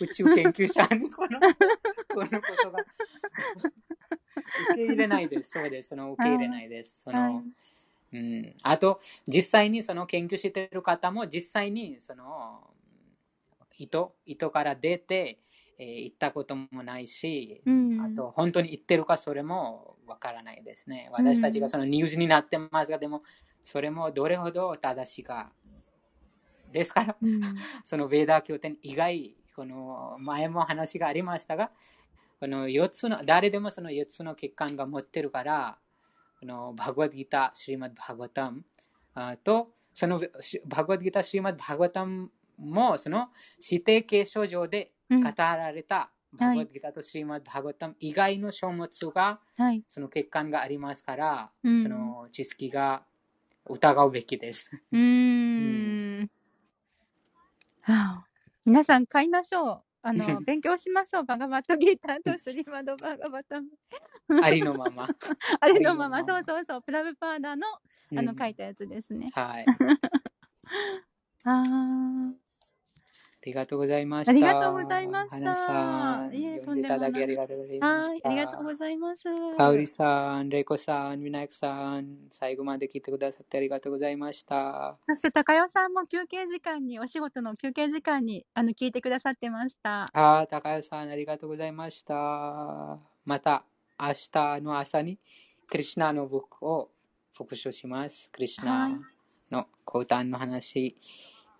宇宙研究者にこの、このことが、受け入れないです。そうです。その、受け入れないです。その、はいうん、あと、実際にその研究している方も、実際にその糸糸から出て、えー行ったこともないし、うんあと、本当に行ってるかそれもわからないですね。私たちがそのニュースになってますが、でも、それもどれほど正しいか。ですから、うん そのベーダー経典以外、この前も話がありましたが、この4つの、誰でもその4つの血管が持ってるから、このバグワッドギター、シリマッド・バグワタムあと、そのしバグワッドギター、シリマッド・バグワタムも、その指定継承上でうん語られた、バグワッドギターとシリマッド・バグワタム以外の書物が、はい。その血管がありますから、うんその知識が疑うべきです。うーん。はあ、皆さん買いましょう。あの、勉強しましょう。バガバットギーターとスリマドバガバタム。ありのまま。ありのままそうそうそう。プラブパーダーの、あの、うん書いたやつですね。はい。あありがとうございました。ありがとうございました花さん、いえ読んでいただきありがとうございあ。ました。はい。ありがとうございます。かおりさん、れいこさん、みなやくさん、最後まで聞いてくださってありがとうございました。そして、高代さんも休憩時間に、お仕事の休憩時間に、あの、聞いてくださってました。あー、高谷さん、ありがとうございました。また、明日の朝に、クリシナのブックを復習します。クリシはいナの講談の話。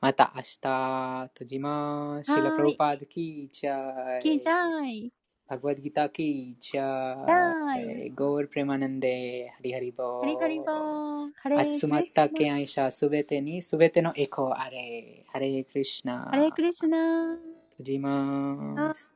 また明日閉じます。シはいラプロパードキーチャイ。キージャイ。バグワッドギターキーチャはー、ゴールプレマナンデ、ハリハリボー。ハリハリボー。ハリス集まった敬愛者すべてにすべてのエコーあれ。ハレークリシナ。ハレークリスナー。閉じます。